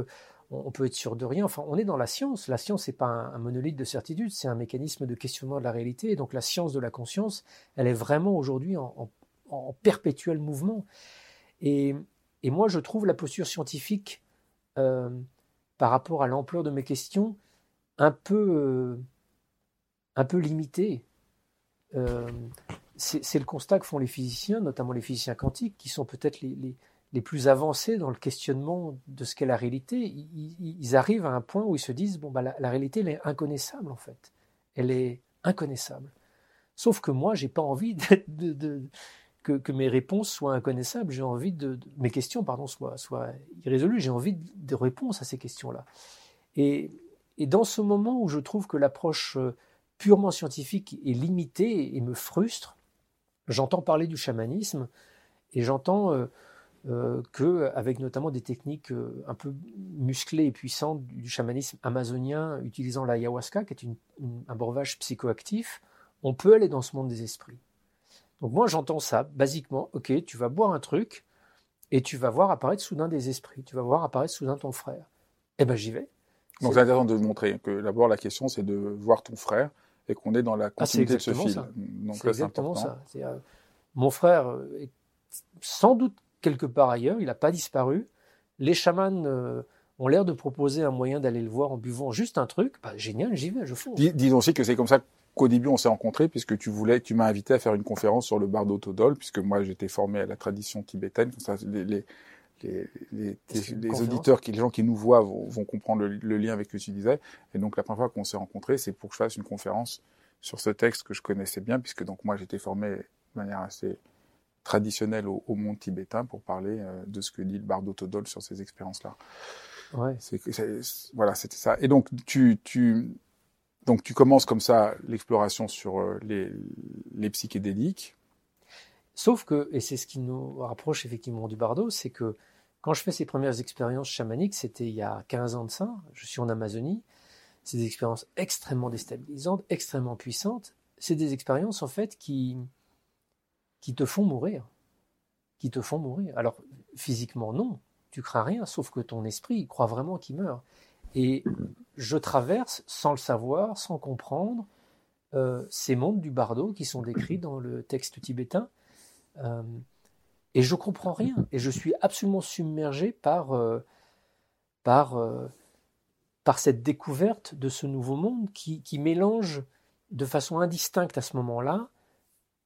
on, peut être sûr de rien. Enfin, on est dans la science. La science, n'est pas un, monolithe de certitude, c'est un mécanisme de questionnement de la réalité. Et donc, la science de la conscience, elle est vraiment aujourd'hui en, perpétuel mouvement. Et, moi, je trouve la posture scientifique euh, par rapport à l'ampleur de mes questions un peu, euh, limitée. Euh, c'est le constat que font les physiciens, notamment les physiciens quantiques, qui sont peut-être les plus avancés dans le questionnement de ce qu'est la réalité, ils, arrivent à un point où ils se disent bon bah la, réalité elle est inconnaissable en fait, elle est inconnaissable. Sauf que moi j'ai pas envie que, mes réponses soient inconnaissables, j'ai envie de, mes questions pardon soient, soient irrésolues, j'ai envie de, réponses à ces questions là. Et, dans ce moment où je trouve que l'approche euh, purement scientifique est limité et me frustre. J'entends parler du chamanisme et j'entends euh, euh, que, avec notamment des techniques euh, un peu musclées et puissantes du chamanisme amazonien, utilisant l'ayahuasca, qui est un breuvage psychoactif, on peut aller dans ce monde des esprits. Donc moi j'entends ça, basiquement, ok, tu vas boire un truc et tu vas voir apparaître soudain des esprits, tu vas voir apparaître soudain ton frère. Eh ben j'y vais. Donc c'est intéressant de montrer que d'abord la question c'est de voir ton frère et qu'on est dans la ah, continuité de ce fil. Donc c'est exactement ça. Euh, mon frère est sans doute quelque part ailleurs, il n'a pas disparu. Les chamans euh, ont l'air de proposer un moyen d'aller le voir en buvant juste un truc. Bah, génial, j'y vais, je fonce. disons aussi que c'est comme ça qu'au début on s'est rencontrés, puisque tu voulais, tu m'as invité à faire une conférence sur le bardo todol, puisque moi j'étais formé à la tradition tibétaine. ça, les, les, les, les auditeurs, qui, les gens qui nous voient vont, comprendre le, lien avec ce que tu disais. Et donc la première fois qu'on s'est rencontrés, c'est pour que je fasse une conférence sur ce texte que je connaissais bien, puisque donc moi j'étais formé de manière assez traditionnel au, monde tibétain pour parler euh, de ce que dit le Bardo Todol sur ces expériences-là. Ouais. C'est, voilà, c'était ça. Et donc tu, tu, donc tu commences comme ça l'exploration sur euh, les, les psychédéliques. Sauf que, et c'est ce qui nous rapproche effectivement du Bardo, c'est que quand je fais ces premières expériences chamaniques, c'était il y a 15 ans de ça, je suis en Amazonie, c'est des expériences extrêmement déstabilisantes, extrêmement puissantes. C'est des expériences en fait qui, qui te font mourir. Qui te font mourir. Alors, physiquement, non, tu crains rien, sauf que ton esprit croit vraiment qu'il meurt. Et je traverse, sans le savoir, sans comprendre, euh, ces mondes du bardo qui sont décrits dans le texte tibétain. Euh, et je comprends rien. Et je suis absolument submergé par, euh, par, par cette découverte de ce nouveau monde qui, qui mélange de façon indistincte à ce moment-là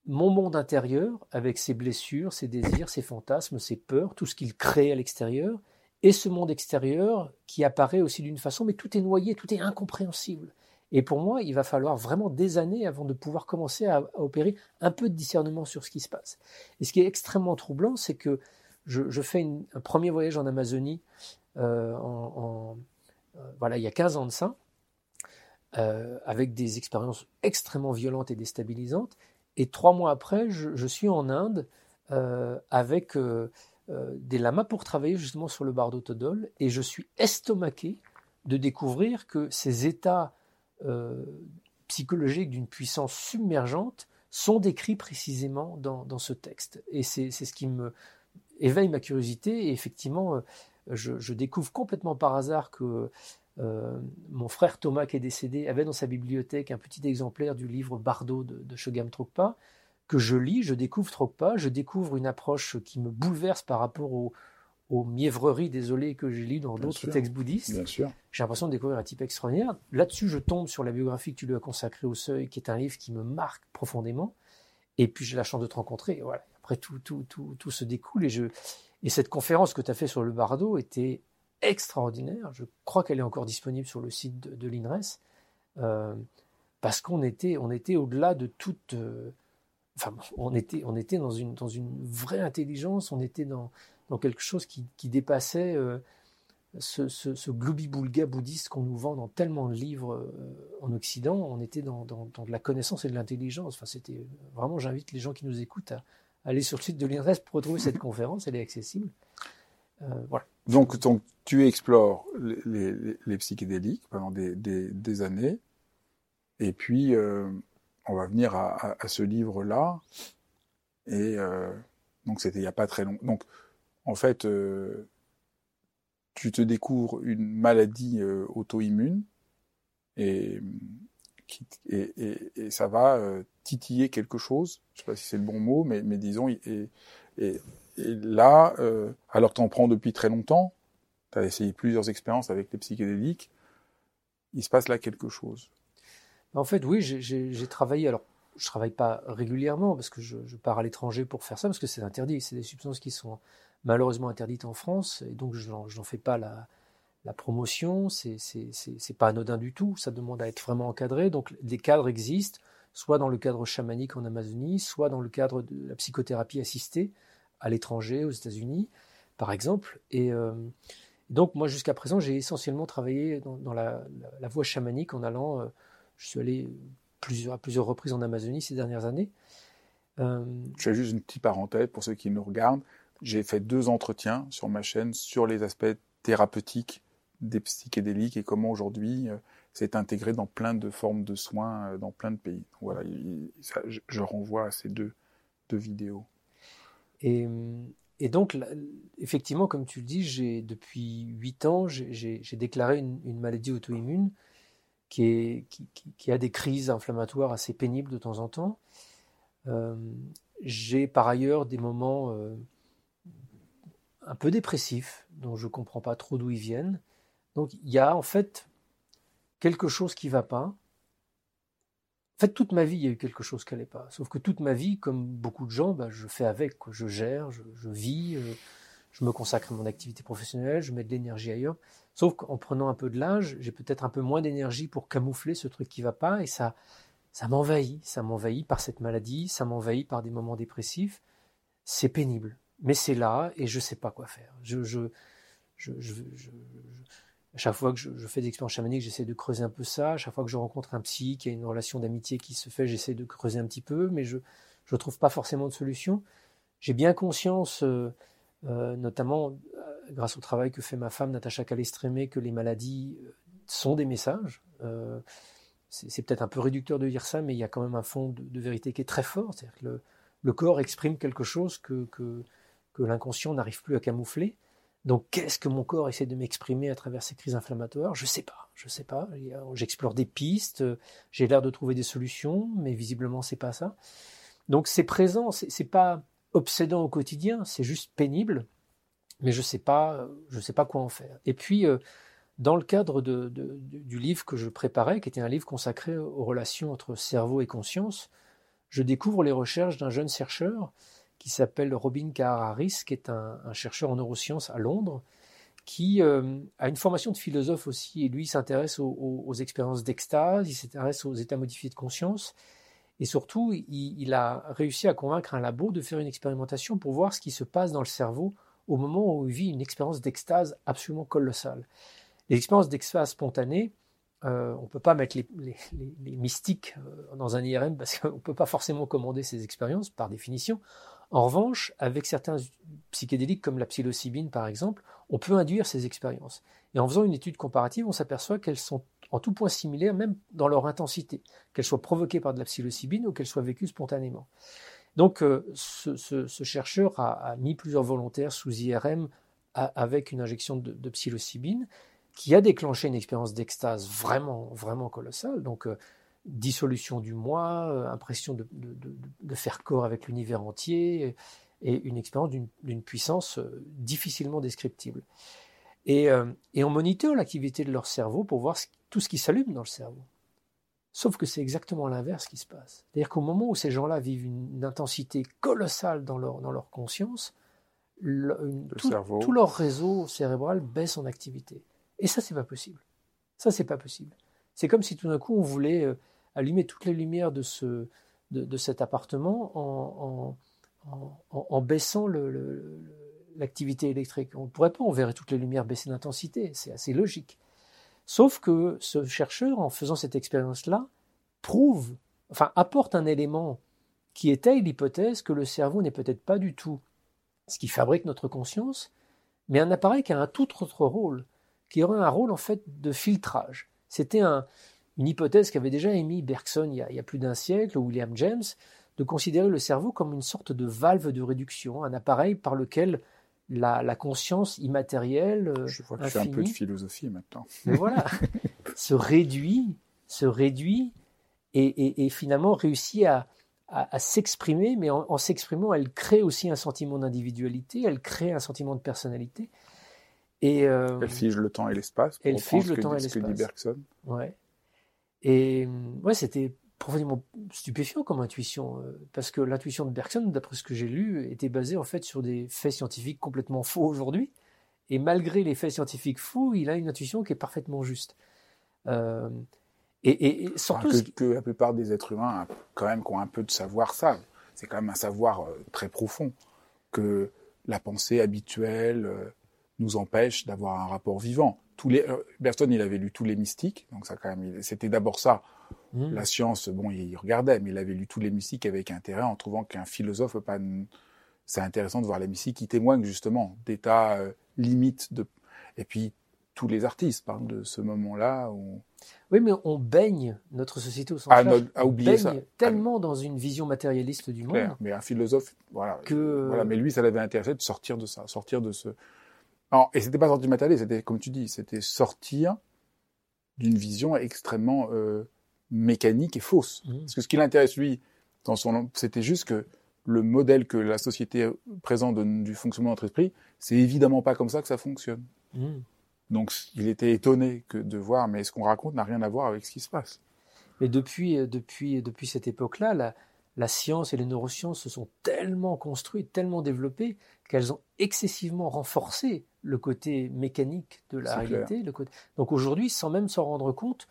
mon monde intérieur, avec ses blessures, ses désirs, ses fantasmes, ses peurs, tout ce qu'il crée à l'extérieur, et ce monde extérieur qui apparaît aussi d'une façon, mais tout est noyé, tout est incompréhensible. Et pour moi, il va falloir vraiment des années avant de pouvoir commencer à, opérer un peu de discernement sur ce qui se passe. Et ce qui est extrêmement troublant, c'est que je, fais un premier voyage en Amazonie euh, en, euh, voilà, il y a 15 ans de ça, euh, avec des expériences extrêmement violentes et déstabilisantes. Et trois mois après, je, suis en Inde euh, avec euh, euh, des lamas pour travailler justement sur le bardo todol, et je suis estomaqué de découvrir que ces états psychologiques d'une puissance submergente sont décrits précisément dans, ce texte. Et c'est ce qui me éveille ma curiosité, et effectivement, je, je découvre complètement par hasard que euh, mon frère Thomas, qui est décédé, avait dans sa bibliothèque un petit exemplaire du livre Bardo de, de Shogam Trokpa, que je lis, je découvre Trokpa, je découvre une approche qui me bouleverse par rapport aux, mièvreries, désolé, que j'ai lu dans d'autres textes bouddhistes. J'ai l'impression de découvrir un type extraordinaire. Là-dessus, je tombe sur la biographie que tu lui as consacrée au Seuil, qui est un livre qui me marque profondément. Et puis j'ai la chance de te rencontrer. voilà. Après, tout, tout, tout, tout se découle. Et, je... et cette conférence que tu as faite sur le Bardo était extraordinaire. Je crois qu'elle est encore disponible sur le site de, l'INRES, euh, parce qu'on était, on était au-delà de toute. Euh, enfin, on était, on était dans une, dans une vraie intelligence, on était dans, dans quelque chose qui, qui dépassait euh, ce, ce, ce gloubi-boulga bouddhiste qu'on nous vend dans tellement de livres en Occident. On était dans, dans, dans, de la connaissance et de l'intelligence. Enfin, c'était vraiment, j'invite les gens qui nous écoutent à aller sur le site de l'INRES pour retrouver cette conférence, elle est accessible. Voilà. Donc, tu explores les, psychédéliques pendant des, années, et puis euh, on va venir à, ce livre-là, et euh, donc c'était il n'y a pas très longtemps. Donc, en fait, euh, tu te découvres une maladie auto-immune, et, et, ça va titiller quelque chose, je ne sais pas si c'est le bon mot, mais, mais disons, et, et là, euh, alors tu en prends depuis très longtemps, tu as essayé plusieurs expériences avec les psychédéliques, il se passe là quelque chose. En fait, oui, j'ai travaillé. Alors, je travaille pas régulièrement parce que je, pars à l'étranger pour faire ça parce que c'est interdit. C'est des substances qui sont malheureusement interdites en France et donc je n'en fais pas la, la promotion. C'est pas anodin du tout. Ça demande à être vraiment encadré. Donc, des cadres existent, soit dans le cadre chamanique en Amazonie, soit dans le cadre de la psychothérapie assistée à l'étranger, aux États-Unis, par exemple. Et euh, donc, moi, jusqu'à présent, j'ai essentiellement travaillé dans, la, voie chamanique en allant. Euh, je suis allé à plusieurs reprises en Amazonie ces dernières années. Euh... Je fais juste une petite parenthèse pour ceux qui nous regardent. J'ai fait deux entretiens sur ma chaîne sur les aspects thérapeutiques des psychédéliques et comment aujourd'hui c'est intégré dans plein de formes de soins dans plein de pays. voilà, je, renvoie à ces deux vidéos. Et, donc, effectivement, comme tu le dis, j'ai depuis huit ans, j'ai déclaré une, maladie auto-immune qui, a des crises inflammatoires assez pénibles de temps en temps. Euh, j'ai par ailleurs des moments euh, un peu dépressifs, dont je ne comprends pas trop d'où ils viennent. Donc il y a en fait quelque chose qui ne va pas. En fait, toute ma vie, il y a eu quelque chose qui n'allait pas. Sauf que toute ma vie, comme beaucoup de gens, bah, je fais avec, je gère, je, vis, euh, je me consacre à mon activité professionnelle, je mets de l'énergie ailleurs. Sauf qu'en prenant un peu de l'âge, j'ai peut-être un peu moins d'énergie pour camoufler ce truc qui va pas, et ça, ça m'envahit. Ça m'envahit par cette maladie, ça m'envahit par des moments dépressifs. C'est pénible, mais c'est là, et je ne sais pas quoi faire. Je, je, je, je chaque fois que je, fais des expériences chamaniques, j'essaie de creuser un peu ça. Chaque fois que je rencontre un psy, qui a une relation d'amitié qui se fait, j'essaie de creuser un petit peu, mais je ne trouve pas forcément de solution. J'ai bien conscience, euh, euh, notamment euh, grâce au travail que fait ma femme, Natacha Calestrémé, que les maladies sont des messages. C'est peut-être un peu réducteur de dire ça, mais il y a quand même un fond de, vérité qui est très fort. C'est-à-dire que le, corps exprime quelque chose que l'inconscient n'arrive plus à camoufler. Donc, qu'est-ce que mon corps essaie de m'exprimer à travers ces crises inflammatoires? Je sais pas, je sais pas. J'explore des pistes, j'ai l'air de trouver des solutions, mais visiblement c'est pas ça. Donc, c'est présent, c'est pas obsédant au quotidien, c'est juste pénible, mais je sais pas, je sais pas quoi en faire. Et puis, dans le cadre du livre que je préparais, qui était un livre consacré aux relations entre cerveau et conscience, je découvre les recherches d'un jeune chercheur qui s'appelle Robin Carr Harris, qui est un, chercheur en neurosciences à Londres, qui euh, a une formation de philosophe aussi, et lui s'intéresse aux, expériences d'extase, il s'intéresse aux états modifiés de conscience, et surtout, il, a réussi à convaincre un labo de faire une expérimentation pour voir ce qui se passe dans le cerveau au moment où il vit une expérience d'extase absolument colossale. Les expériences d'extase spontanée, euh, on ne peut pas mettre les, les mystiques euh, dans un IRM parce qu'on ne peut pas forcément commander ces expériences par définition. En revanche, avec certains psychédéliques comme la psilocybine par exemple, on peut induire ces expériences. Et en faisant une étude comparative, on s'aperçoit qu'elles sont en tout point similaires, même dans leur intensité, qu'elles soient provoquées par de la psilocybine ou qu'elles soient vécues spontanément. Donc, euh, ce, chercheur a, mis plusieurs volontaires sous IRM avec une injection de, de, psilocybine qui a déclenché une expérience d'extase vraiment, vraiment colossale. Donc, euh, dissolution du moi, euh, impression de, de, de, de faire corps avec l'univers entier, et une expérience d'une puissance euh, difficilement descriptible. Et, euh, et on monitore l'activité de leur cerveau pour voir ce, tout ce qui s'allume dans le cerveau. Sauf que c'est exactement l'inverse qui se passe. C'est-à-dire qu'au moment où ces gens-là vivent une, une, intensité colossale dans leur, dans leur conscience, le, une, le tout, cerveau. tout leur réseau cérébral baisse en activité. Et ça, c'est pas possible. Ça, c'est pas possible. C'est comme si tout d'un coup on voulait allumer toutes les lumières de, ce, de, cet appartement en, en, en, en baissant l'activité électrique. On ne pourrait pas, on verrait toutes les lumières baisser d'intensité, c'est assez logique. Sauf que ce chercheur, en faisant cette expérience-là, prouve, enfin apporte un élément qui étaye l'hypothèse que le cerveau n'est peut-être pas du tout ce qui fabrique notre conscience, mais un appareil qui a un tout autre rôle, qui aurait un rôle en fait de filtrage. C'était un, une hypothèse qu'avait déjà émis Bergson il y a, il y a plus d'un siècle, ou William James, de considérer le cerveau comme une sorte de valve de réduction, un appareil par lequel la, la conscience immatérielle. Je vois que infinie, tu fais un peu de philosophie maintenant. Mais voilà, se réduit, se réduit et, et, et finalement réussit à, à, à s'exprimer, mais en, en s'exprimant, elle crée aussi un sentiment d'individualité, elle crée un sentiment de personnalité. Et euh, elle fige le temps et l'espace. Elle fige le temps et l'espace. que dit Bergson. Ouais. Et ouais, c'était profondément stupéfiant comme intuition, euh, parce que l'intuition de Bergson, d'après ce que j'ai lu, était basée en fait sur des faits scientifiques complètement faux aujourd'hui. Et malgré les faits scientifiques faux, il a une intuition qui est parfaitement juste. Euh, et, et, et, surtout enfin, que, que, la plupart des êtres humains, quand même, qui ont un peu de savoir, savent. C'est quand même un savoir euh, très profond que la pensée habituelle euh, nous empêche d'avoir un rapport vivant. Tous les, euh, Bergson, il avait lu tous les mystiques, donc ça quand même, c'était d'abord ça Mmh. La science, bon, il regardait, mais il avait lu tous les mystiques avec intérêt en trouvant qu'un philosophe, pas, c'est intéressant de voir les mystiques qui témoignent justement d'états euh, limites de, et puis tous les artistes parlent de ce moment-là où. Oui, mais on baigne notre société au sens à, à oublier ça. tellement dans une vision matérialiste du monde. mais un philosophe, voilà, que... voilà. Mais lui, ça l'avait intéressé de sortir de ça, sortir de ce. Non, et c'était pas sortir du matérialiste, c'était comme tu dis, c'était sortir d'une vision extrêmement euh, mécanique et fausse. Mmh. Parce que ce qui l'intéresse, lui, dans son, c'était juste que le modèle que la société présente du fonctionnement de notre esprit, c'est évidemment pas comme ça que ça fonctionne. Mmh. Donc, il était étonné que de voir, mais ce qu'on raconte n'a rien à voir avec ce qui se passe. Mais depuis, euh, depuis, depuis cette époque-là, la, la science et les neurosciences se sont tellement construites, tellement développées, qu'elles ont excessivement renforcé le côté mécanique de la réalité. Le côté... Donc aujourd'hui, sans même s'en rendre compte,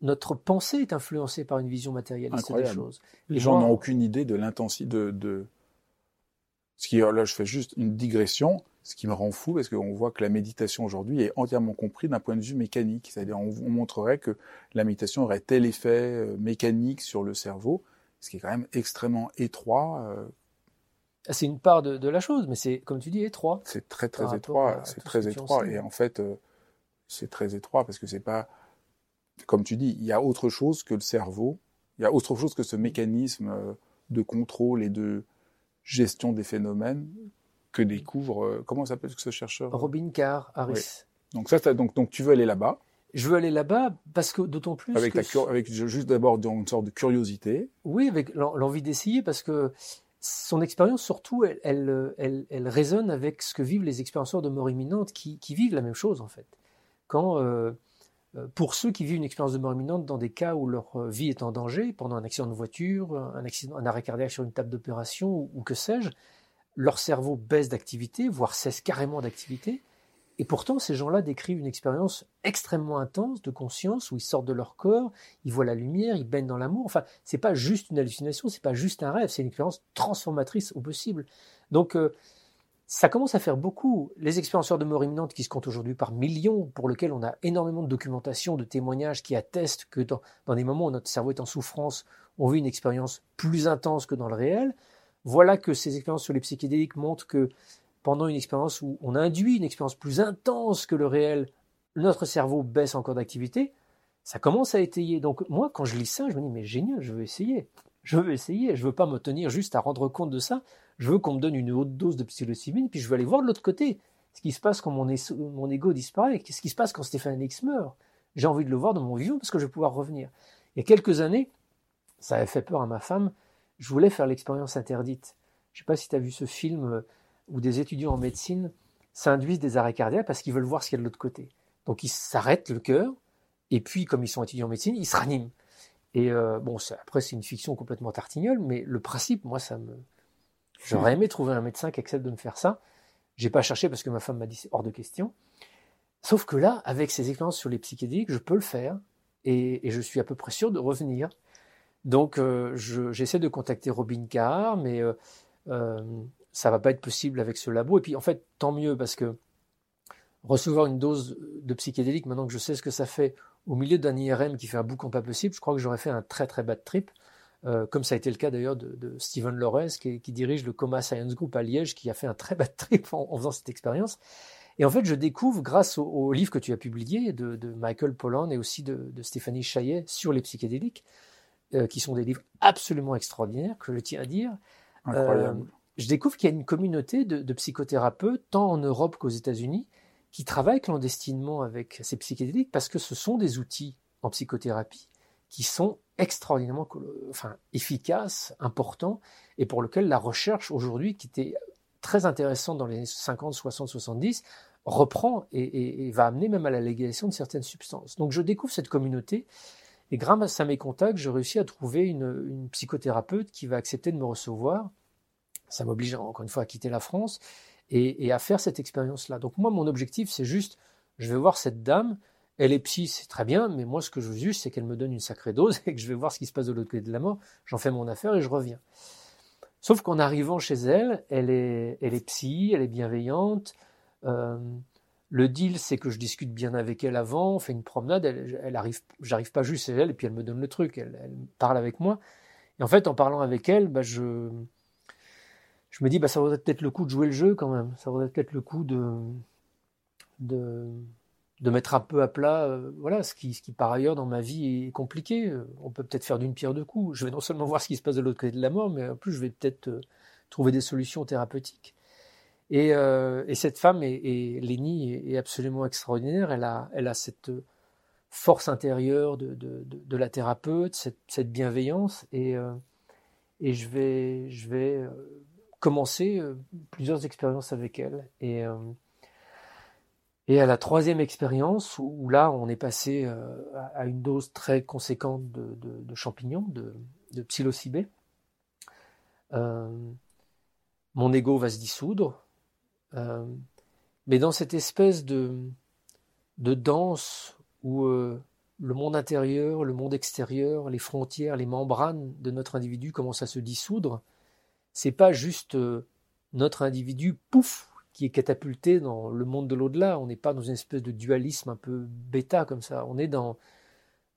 notre pensée est influencée par une vision matérialiste des choses. Les gens n'ont aucune idée de l'intensité de, Ce qui, là, je fais juste une digression, ce qui me rend fou, parce qu'on voit que la méditation aujourd'hui est entièrement comprise d'un point de vue mécanique. C'est-à-dire, on, montrerait que la méditation aurait tel effet euh, mécanique sur le cerveau, ce qui est quand même extrêmement étroit. Euh. C'est une part de, la chose, mais c'est, comme tu dis, étroit. C'est très, très étroit. C'est très étroit. Et en fait, euh, c'est très étroit parce que c'est pas comme tu dis, il y a autre chose que le cerveau, il y a autre chose que ce mécanisme euh, de contrôle et de gestion des phénomènes que découvre, euh, comment s'appelle ce chercheur Robin Carr Harris. Donc, ça, donc, donc tu veux aller là-bas je veux aller là-bas parce que d'autant plus. Avec, avec juste d'abord une sorte de curiosité. Oui, avec l'envie d'essayer parce que son expérience, surtout, elle, elle, elle, résonne avec ce que vivent les expérienceurs de mort imminente qui, vivent la même chose en fait. Quand euh, euh, pour ceux qui vivent une expérience de mort imminente dans des cas où leur euh, vie est en danger, pendant un accident de voiture, un, accident, un arrêt cardiaque sur une table d'opération ou, que sais-je, leur cerveau baisse d'activité, voire cesse carrément d'activité. Et pourtant, ces gens-là décrivent une expérience extrêmement intense de conscience où ils sortent de leur corps, ils voient la lumière, ils baignent dans l'amour. Enfin, c'est pas juste une hallucination, c'est pas juste un rêve, c'est une expérience transformatrice au possible. Donc, euh, ça commence à faire beaucoup. Les expérienceurs de mort imminente qui se comptent aujourd'hui par millions, pour lesquels on a énormément de documentation, de témoignages qui attestent que dans, des moments où notre cerveau est en souffrance, on vit une expérience plus intense que dans le réel. Voilà que ces expériences sur les psychédéliques montrent que pendant une expérience où on induit une expérience plus intense que le réel, notre cerveau baisse encore d'activité. Ça commence à étayer. Donc moi, quand je lis ça, je me dis mais génial, je veux essayer. Je veux essayer. Je veux pas me tenir juste à rendre compte de ça. Je veux qu'on me donne une haute dose de psilocybine, puis je veux aller voir de l'autre côté. Ce qui se passe quand mon, ego disparaît. Qu'est-ce qui se passe quand Stéphane X meurt J'ai envie de le voir dans mon vivant parce que je vais pouvoir revenir. Il y a quelques années, ça avait fait peur à ma femme. Je voulais faire l'expérience interdite. Je ne sais pas si tu as vu ce film où des étudiants en médecine s'induisent des arrêts cardiaques parce qu'ils veulent voir ce qu'il y a de l'autre côté. Donc ils s'arrêtent le cœur, et puis comme ils sont étudiants en médecine, ils se raniment. Et euh, bon, après c'est une fiction complètement tartignole, mais le principe, moi, ça me, J'aurais aimé trouver un médecin qui accepte de me faire ça. J'ai pas cherché parce que ma femme m'a dit c'est hors de question. Sauf que là, avec ces expériences sur les psychédéliques, je peux le faire et, je suis à peu près sûr de revenir. Donc, euh, j'essaie de contacter Robin Carr, mais euh, ça va pas être possible avec ce labo. Et puis, en fait, tant mieux parce que recevoir une dose de psychédélique, maintenant que je sais ce que ça fait, au milieu d'un IRM qui fait un boucan pas possible, je crois que j'aurais fait un très très bad trip. Euh, comme ça a été le cas d'ailleurs de, de, Steven Lorez, qui, dirige le Coma Science Group à Liège, qui a fait un très bad trip en, faisant cette expérience. Et en fait, je découvre, grâce au, livre que tu as publié de, Michael Pollan et aussi de, Stéphanie Chaillet sur les psychédéliques, euh, qui sont des livres absolument extraordinaires, que je tiens à dire. Euh, je découvre qu'il y a une communauté de, psychothérapeutes, tant en Europe qu'aux États-Unis, qui travaillent clandestinement avec ces psychédéliques parce que ce sont des outils en psychothérapie qui sont extraordinairement enfin, efficaces, importants, et pour lequel la recherche aujourd'hui, qui était très intéressante dans les 50, 60, 70, reprend et, va amener même à la légalisation de certaines substances. Donc je découvre cette communauté, et grâce à mes contacts, je réussis à trouver une, psychothérapeute qui va accepter de me recevoir. Ça m'oblige encore une fois à quitter la France et, à faire cette expérience-là. Donc moi, mon objectif, c'est juste, je vais voir cette dame, elle est psy, c'est très bien, mais moi, ce que je veux juste, c'est qu'elle me donne une sacrée dose et que je vais voir ce qui se passe de l'autre côté de la mort. J'en fais mon affaire et je reviens. Sauf qu'en arrivant chez elle, elle est, elle est psy, elle est bienveillante. Euh, Le deal, c'est que je discute bien avec elle avant, on fait une promenade, elle, elle arrive, j'arrive pas juste chez elle, et puis elle me donne le truc, elle, elle, parle avec moi. Et en fait, en parlant avec elle, bah, je, je me dis, bah, ça vaudrait peut-être le coup de jouer le jeu quand même. Ça vaudrait peut-être le coup de, de, mettre un peu à plat, euh, voilà, ce qui, par ailleurs dans ma vie est compliqué. On peut peut-être faire d'une pierre deux coups. Je vais non seulement voir ce qui se passe de l'autre côté de la mort, mais en plus je vais peut-être euh, trouver des solutions thérapeutiques. Et, euh, et cette femme, Lénie, est, absolument extraordinaire. Elle a, elle a cette force intérieure de, de, la thérapeute, cette, cette bienveillance, et, euh, et je vais, je vais euh, commencer plusieurs expériences avec elle. Et et à la troisième expérience, où là, on est passé euh, à une dose très conséquente de, champignons, de, de euh, mon ego va se dissoudre. Euh, mais dans cette espèce de, de danse où euh, le monde intérieur, le monde extérieur, les frontières, les membranes de notre individu commencent à se dissoudre, c'est pas juste euh, notre individu, pouf, qui est catapulté dans le monde de l'au-delà. On n'est pas dans une espèce de dualisme un peu bêta comme ça. On est dans,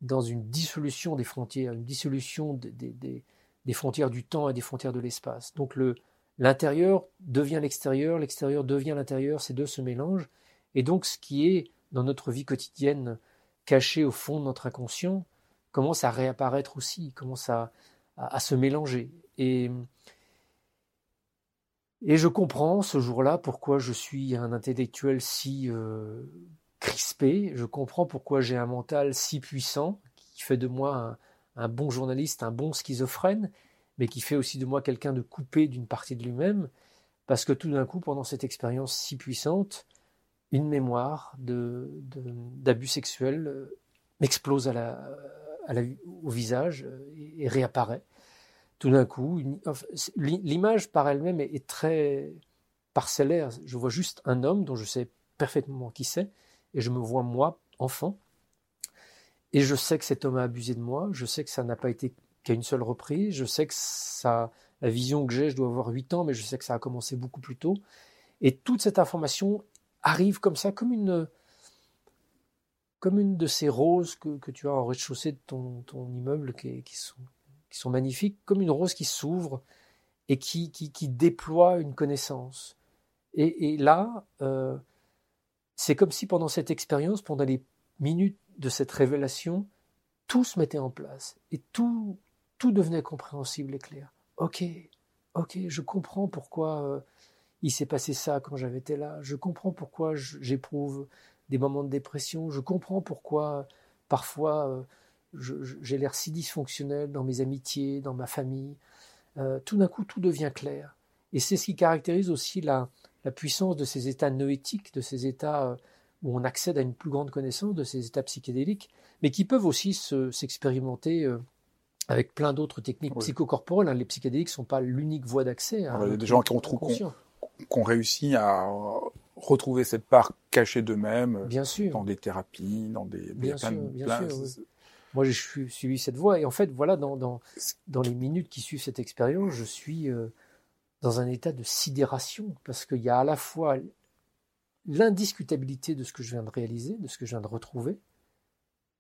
dans une dissolution des frontières, une dissolution des, des, frontières du temps et des frontières de l'espace. Donc le, l'intérieur devient l'extérieur, l'extérieur devient l'intérieur, ces deux se mélangent. Et donc ce qui est dans notre vie quotidienne caché au fond de notre inconscient commence à réapparaître aussi, commence à, à, à se mélanger. Et et je comprends ce jour-là pourquoi je suis un intellectuel si euh, crispé, je comprends pourquoi j'ai un mental si puissant, qui fait de moi un, bon journaliste, un bon schizophrène, mais qui fait aussi de moi quelqu'un de coupé d'une partie de lui-même, parce que tout d'un coup, pendant cette expérience si puissante, une mémoire d'abus sexuels euh, m'explose au visage et, et réapparaît tout d'un coup, l'image par elle-même est très parcellaire. Je vois juste un homme dont je sais parfaitement qui c'est, et je me vois moi, enfant, et je sais que cet homme a abusé de moi, je sais que ça n'a pas été qu'à une seule reprise, je sais que la vision que j'ai, je dois avoir 8 ans, mais je sais que ça a commencé beaucoup plus tôt, et toute cette information arrive comme ça, comme une, de ces roses que, tu as en rez-de-chaussée de ton, immeuble qui sont qui sont magnifiques, comme une rose qui s'ouvre et qui, qui, qui, déploie une connaissance. Et, là, euh, c'est comme si pendant cette expérience, pendant les minutes de cette révélation, tout se mettait en place et tout, tout devenait compréhensible et clair. Ok, ok, je comprends pourquoi euh, il s'est passé ça quand j'avais été là. Je comprends pourquoi j'éprouve des moments de dépression. Je comprends pourquoi parfois euh, j'ai l'air si dysfonctionnel dans mes amitiés, dans ma famille. Euh, tout d'un coup, tout devient clair. Et c'est ce qui caractérise aussi la, la, puissance de ces états noétiques, de ces états euh, où on accède à une plus grande connaissance, de ces états psychédéliques, mais qui peuvent aussi s'expérimenter euh, avec plein d'autres techniques oui. psychocorporelles. Hein. Les psychédéliques ne sont pas l'unique voie d'accès. Il y a des gens qui ont, qu ont réussi à retrouver cette part cachée d'eux-mêmes dans des thérapies, dans des... Bien sûr, bien plein, sûr, oui. Moi, j'ai suivi cette voie. Et en fait, voilà, dans, les minutes qui suivent cette expérience, je suis euh, dans un état de sidération, parce qu'il y a à la fois l'indiscutabilité de ce que je viens de réaliser, de ce que je viens de retrouver,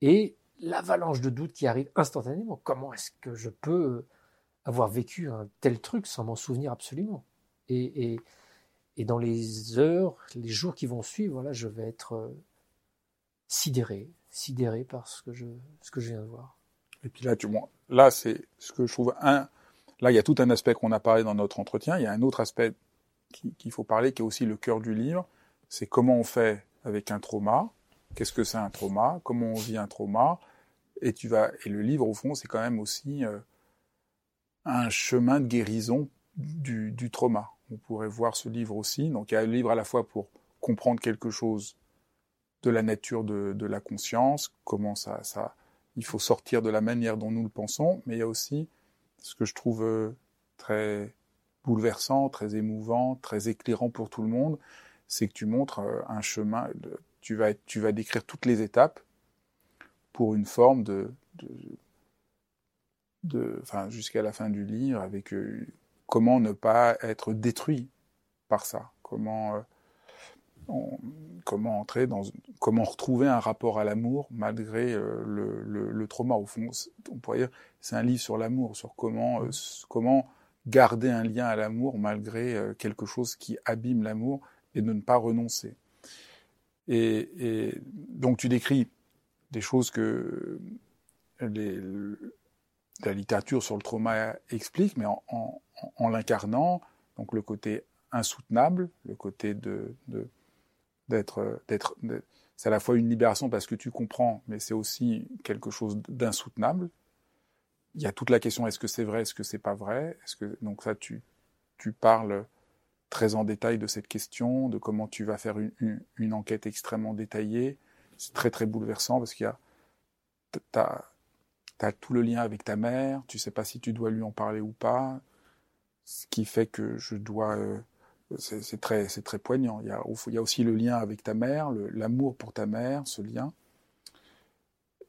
et l'avalanche de doutes qui arrive instantanément. Comment est-ce que je peux avoir vécu un tel truc sans m'en souvenir absolument? Et, et, et, dans les heures, les jours qui vont suivre, voilà, je vais être euh, sidéré, sidéré par ce que je, ce que je viens de voir. Et puis là, tu là, c'est ce que je trouve un. Là, il y a tout un aspect qu'on a parlé dans notre entretien. Il y a un autre aspect qu'il qui faut parler, qui est aussi le cœur du livre. C'est comment on fait avec un trauma. Qu'est-ce que c'est un trauma? Comment on vit un trauma? Et tu vas. Et le livre, au fond, c'est quand même aussi euh, un chemin de guérison du, du trauma. On pourrait voir ce livre aussi. Donc, il y a un livre à la fois pour comprendre quelque chose de la nature de, la conscience, comment ça, ça, il faut sortir de la manière dont nous le pensons, mais il y a aussi ce que je trouve euh, très bouleversant, très émouvant, très éclairant pour tout le monde, c'est que tu montres euh, un chemin, tu vas, tu vas décrire toutes les étapes pour une forme de, de, de enfin, jusqu'à la fin du livre, avec euh, comment ne pas être détruit par ça, comment comment entrer dans, comment retrouver un rapport à l'amour malgré euh, le, le, le, trauma. Au fond, on pourrait dire, c'est un livre sur l'amour, sur comment, euh, comment garder un lien à l'amour malgré euh, quelque chose qui abîme l'amour et de ne pas renoncer. Et, et, donc tu décris des choses que les, la littérature sur le trauma explique, mais en, en, en l'incarnant, donc le côté insoutenable, le côté de, de d'être, c'est à la fois une libération parce que tu comprends, mais c'est aussi quelque chose d'insoutenable. Il y a toute la question est-ce que c'est vrai, est-ce que c'est pas vrai, donc ça tu tu parles très en détail de cette question, de comment tu vas faire une, enquête extrêmement détaillée. C'est très très bouleversant parce qu'il y a tout le lien avec ta mère, tu sais pas si tu dois lui en parler ou pas, ce qui fait que je dois euh, c'est très, très poignant. Il y, a, aussi le lien avec ta mère, l'amour pour ta mère, ce lien.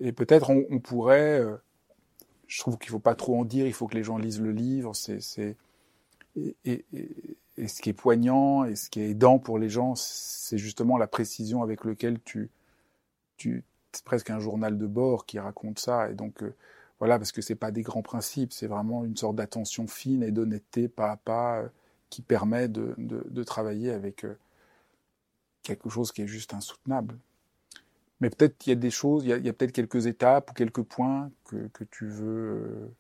Et peut-être on, pourrait, euh, je trouve qu'il faut pas trop en dire, il faut que les gens lisent le livre. C'est, et, et, ce qui est poignant et ce qui est aidant pour les gens, c'est justement la précision avec laquelle tu, tu, c'est presque un journal de bord qui raconte ça. Et donc euh, voilà, parce que c'est pas des grands principes, c'est vraiment une sorte d'attention fine et d'honnêteté pas à pas. Euh, qui permet de, travailler avec euh, quelque chose qui est juste insoutenable. Mais peut-être qu'il y a des choses, il y a, peut-être quelques étapes ou quelques points que, tu veux. Euh,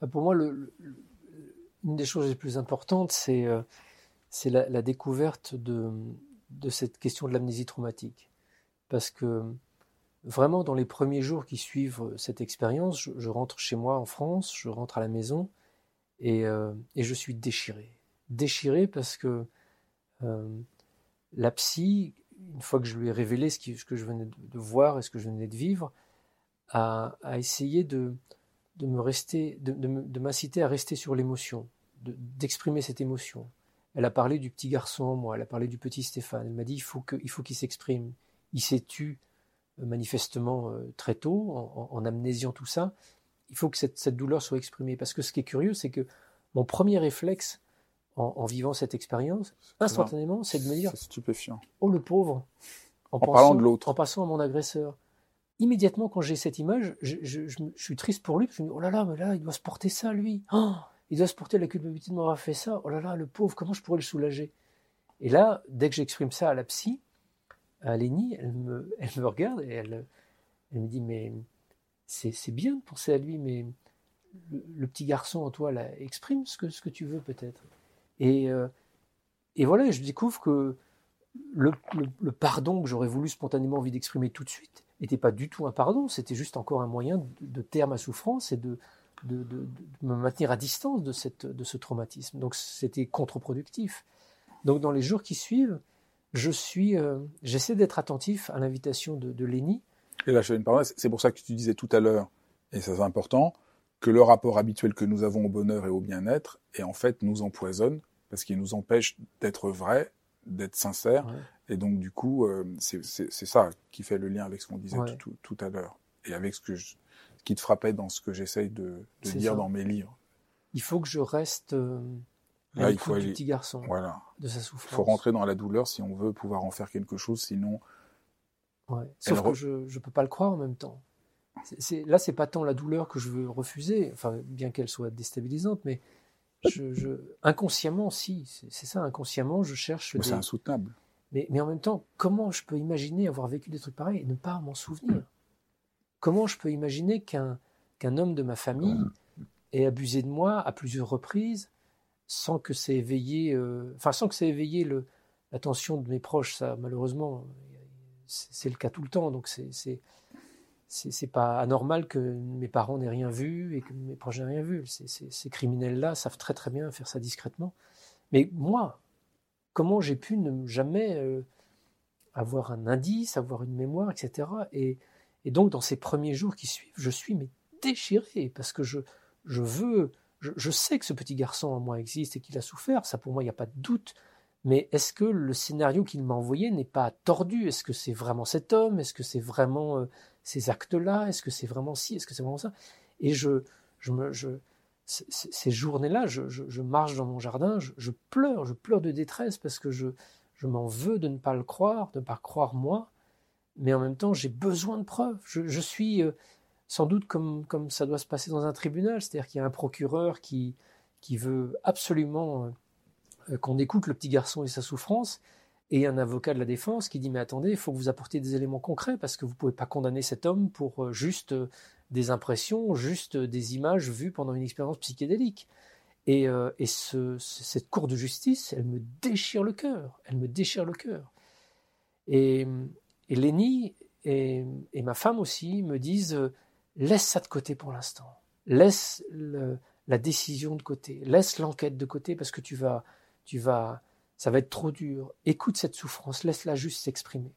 bah, pour moi, une des choses les plus importantes, c'est euh, la, découverte de, cette question de l'amnésie traumatique. Parce que vraiment, dans les premiers jours qui suivent cette expérience, je, rentre chez moi en France, je rentre à la maison et, et je suis déchiré déchiré parce que euh, la psy, une fois que je lui ai révélé ce, que je venais de voir et ce que je venais de vivre, a, essayé de, de me rester, de, de m'inciter à rester sur l'émotion, d'exprimer cette émotion. Elle a parlé du petit garçon en moi, elle a parlé du petit Stéphane. Elle m'a dit il faut qu'il s'exprime. Il s'est tu euh, manifestement euh, très tôt en, amnésiant tout ça. Il faut que cette douleur soit exprimée parce que ce qui est curieux, c'est que mon premier réflexe, en, en vivant cette expérience, instantanément, c'est de me dire stupéfiant. Oh le pauvre En, en pensant, parlant de l'autre. En passant à mon agresseur. Immédiatement, quand j'ai cette image, je, je, je, je, suis triste pour lui, parce que je me dis Oh là là, mais là, il doit se porter ça, lui. Oh, il doit se porter la culpabilité de m'avoir fait ça. Oh là là, le pauvre, comment je pourrais le soulager? Et là, dès que j'exprime ça à la psy, à Lénie, elle me, elle me regarde et elle, elle me dit Mais c'est bien de penser à lui, mais le, le, petit garçon en toi, là, exprime ce que, ce que tu veux peut-être. Et, euh, et voilà, je découvre que le, pardon que j'aurais voulu spontanément envie d'exprimer tout de suite n'était pas du tout un pardon, c'était juste encore un moyen de, taire ma souffrance et de, de, me maintenir à distance de, cette, de ce traumatisme. Donc c'était contre-productif. Donc dans les jours qui suivent, je suis, euh, j'essaie d'être attentif à l'invitation de, de Lénie. Et là, je une parenthèse, c'est pour ça que tu disais tout à l'heure, et ça c'est important, que le rapport habituel que nous avons au bonheur et au bien-être, et en fait, nous empoisonne parce qu'il nous empêche d'être vrai, d'être sincère. Ouais. Et donc, du coup, euh, c'est ça qui fait le lien avec ce qu'on disait ouais. tout, à l'heure. Et avec ce, que je, ce qui te frappait dans ce que j'essaye de, de dire ça. dans mes livres. Il faut que je reste euh, Là, il faut aller... du petit garçon, voilà. de sa souffrance. Il faut rentrer dans la douleur si on veut pouvoir en faire quelque chose, sinon... Ouais. Sauf que je ne peux pas le croire en même temps c'est, là, c'est pas tant la douleur que je veux refuser, enfin, bien qu'elle soit déstabilisante, mais je, je inconsciemment, si, c'est, ça, inconsciemment, je cherche. Des... c'est insoutenable. Mais, mais en même temps, comment je peux imaginer avoir vécu des trucs pareils et ne pas m'en souvenir? Comment je peux imaginer qu'un, qu'un homme de ma famille ait abusé de moi à plusieurs reprises sans que ça éveillé, euh, enfin, sans que ça éveillé le, l'attention de mes proches? Ça, malheureusement, c'est, c'est le cas tout le temps, donc c'est, c'est pas anormal que mes parents n'aient rien vu et que mes proches n'aient rien vu. ces criminels-là savent très très bien faire ça discrètement. Mais moi, comment j'ai pu ne jamais euh, avoir un indice, avoir une mémoire, etc. Et, et, donc dans ces premiers jours qui suivent, je suis mais déchiré parce que je, je veux, je, je sais que ce petit garçon en moi existe et qu'il a souffert. Ça pour moi, il n'y a pas de doute. Mais est-ce que le scénario qu'il m'a envoyé n'est pas tordu? Est-ce que c'est vraiment cet homme? Est-ce que c'est vraiment euh, ces actes-là Est-ce que c'est vraiment ci Est-ce que c'est vraiment ça? Et je, je me, je, ces journées-là, je, je, marche dans mon jardin, je, pleure, je pleure de détresse parce que je, je m'en veux de ne pas le croire, de ne pas croire moi, mais en même temps, j'ai besoin de preuves. Je, suis euh, sans doute comme, comme ça doit se passer dans un tribunal, c'est-à-dire qu'il y a un procureur qui, qui veut absolument euh, qu'on écoute le petit garçon et sa souffrance, et un avocat de la défense qui dit mais attendez, il faut que vous apportiez des éléments concrets parce que vous ne pouvez pas condamner cet homme pour euh, juste des impressions, juste des images vues pendant une expérience psychédélique. Et, et ce, cette cour de justice, elle me déchire le cœur, elle me déchire le cœur. Et, et Lénie et, ma femme aussi me disent euh, laisse ça de côté pour l'instant, laisse la décision de côté, laisse l'enquête de côté parce que tu vas, tu vas, ça va être trop dur. Écoute cette souffrance, laisse-la juste s'exprimer.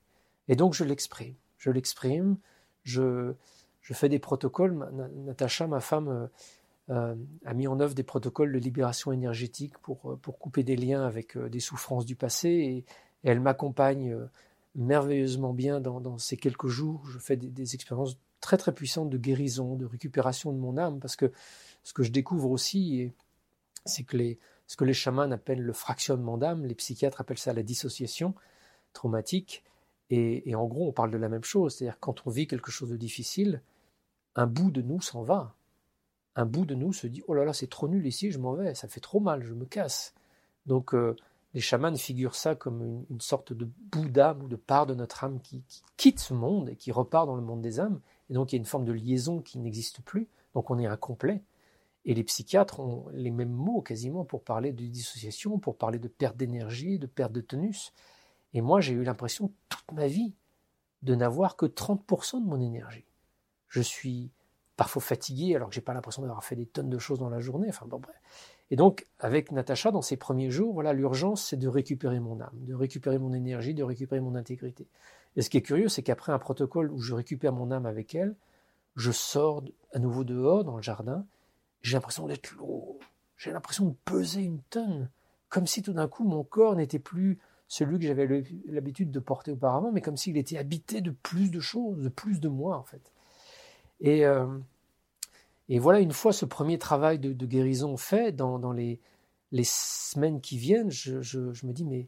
Et donc je l'exprime, je l'exprime, je, je fais des protocoles. Natacha, ma femme, euh, euh, a mis en œuvre des protocoles de libération énergétique pour, pour couper des liens avec des souffrances du passé et elle m'accompagne merveilleusement bien dans, ces quelques jours. Je fais des, expériences très très puissantes de guérison, de récupération de mon âme, parce que ce que je découvre aussi, c'est que les, ce que les chamans appellent le fractionnement d'âme, les psychiatres appellent ça la dissociation traumatique. Et, en gros, on parle de la même chose, c'est-à-dire quand on vit quelque chose de difficile, un bout de nous s'en va. Un bout de nous se dit Oh là là, c'est trop nul ici, je m'en vais, ça fait trop mal, je me casse. Donc, euh, les chamans figurent ça comme une, sorte de bout d'âme ou de part de notre âme qui, quitte ce monde et qui repart dans le monde des âmes. Et donc il y a une forme de liaison qui n'existe plus. Donc on est incomplet. Et les psychiatres ont les mêmes mots quasiment pour parler de dissociation, pour parler de perte d'énergie, de perte de tonus. Et moi j'ai eu l'impression toute ma vie de n'avoir que 30% de mon énergie. Je suis parfois fatigué alors que j'ai pas l'impression d'avoir fait des tonnes de choses dans la journée. Enfin bon bref. Et donc, avec Natacha, dans ces premiers jours, voilà, l'urgence, c'est de récupérer mon âme, de récupérer mon énergie, de récupérer mon intégrité. Et ce qui est curieux, c'est qu'après un protocole où je récupère mon âme avec elle, je sors à nouveau dehors, dans le jardin, j'ai l'impression d'être lourd, j'ai l'impression de peser une tonne, comme si tout d'un coup mon corps n'était plus celui que j'avais l'habitude de porter auparavant, mais comme s'il était habité de plus de choses, de plus de moi, en fait. Et, euh, voilà, une fois ce premier travail de, guérison fait, dans, les, semaines qui viennent, je, me dis, mais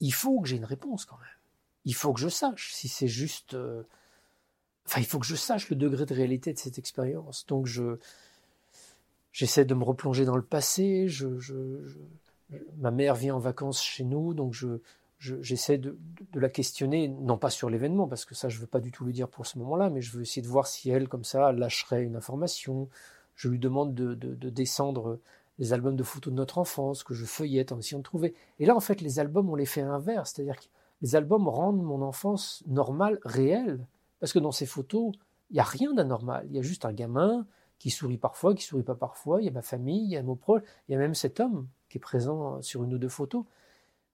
il faut que j'ai une réponse quand même. Il faut que je sache si c'est juste... Euh, enfin, il faut que je sache le degré de réalité de cette expérience. Donc, je j'essaie de me replonger dans le passé. je, ma mère vient en vacances chez nous, donc je, j'essaie de, la questionner, non pas sur l'événement, parce que ça, je veux pas du tout lui dire pour ce moment-là, mais je veux essayer de voir si elle, comme ça, lâcherait une information. Je lui demande de, descendre les albums de photos de notre enfance, que je feuillette en essayant de trouver. Et là, en fait, les albums, on les fait inverse, c'est-à-dire que les albums rendent mon enfance normale, réelle, parce que dans ces photos, il n'y a rien d'anormal. Il y a juste un gamin qui sourit parfois, qui sourit pas parfois, il y a ma famille, il y a mon proche, il y a même cet homme qui est présent sur une ou deux photos.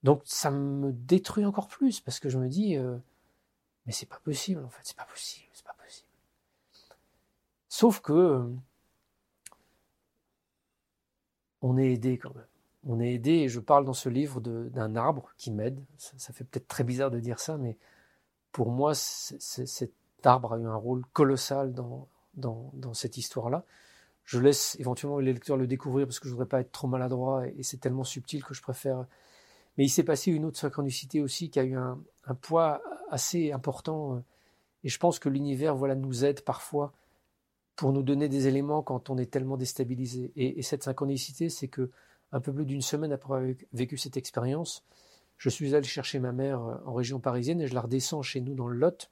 Donc ça me détruit encore plus parce que je me dis euh, mais c'est pas possible en fait, c'est pas possible, c'est pas possible. Sauf que euh, on est aidé quand même. On est aidé et je parle dans ce livre d'un arbre qui m'aide. Ça, fait peut-être très bizarre de dire ça, mais pour moi, cet arbre a eu un rôle colossal dans, dans, cette histoire-là. Je laisse éventuellement les lecteurs le découvrir parce que je voudrais pas être trop maladroit et c'est tellement subtil que je préfère mais il s'est passé une autre synchronicité aussi qui a eu un, poids assez important. Euh, et je pense que l'univers voilà, nous aide parfois pour nous donner des éléments quand on est tellement déstabilisé. Et, cette synchronicité, c'est que un peu plus d'une semaine après avoir vécu cette expérience, je suis allé chercher ma mère euh, en région parisienne et je la redescends chez nous dans le Lot.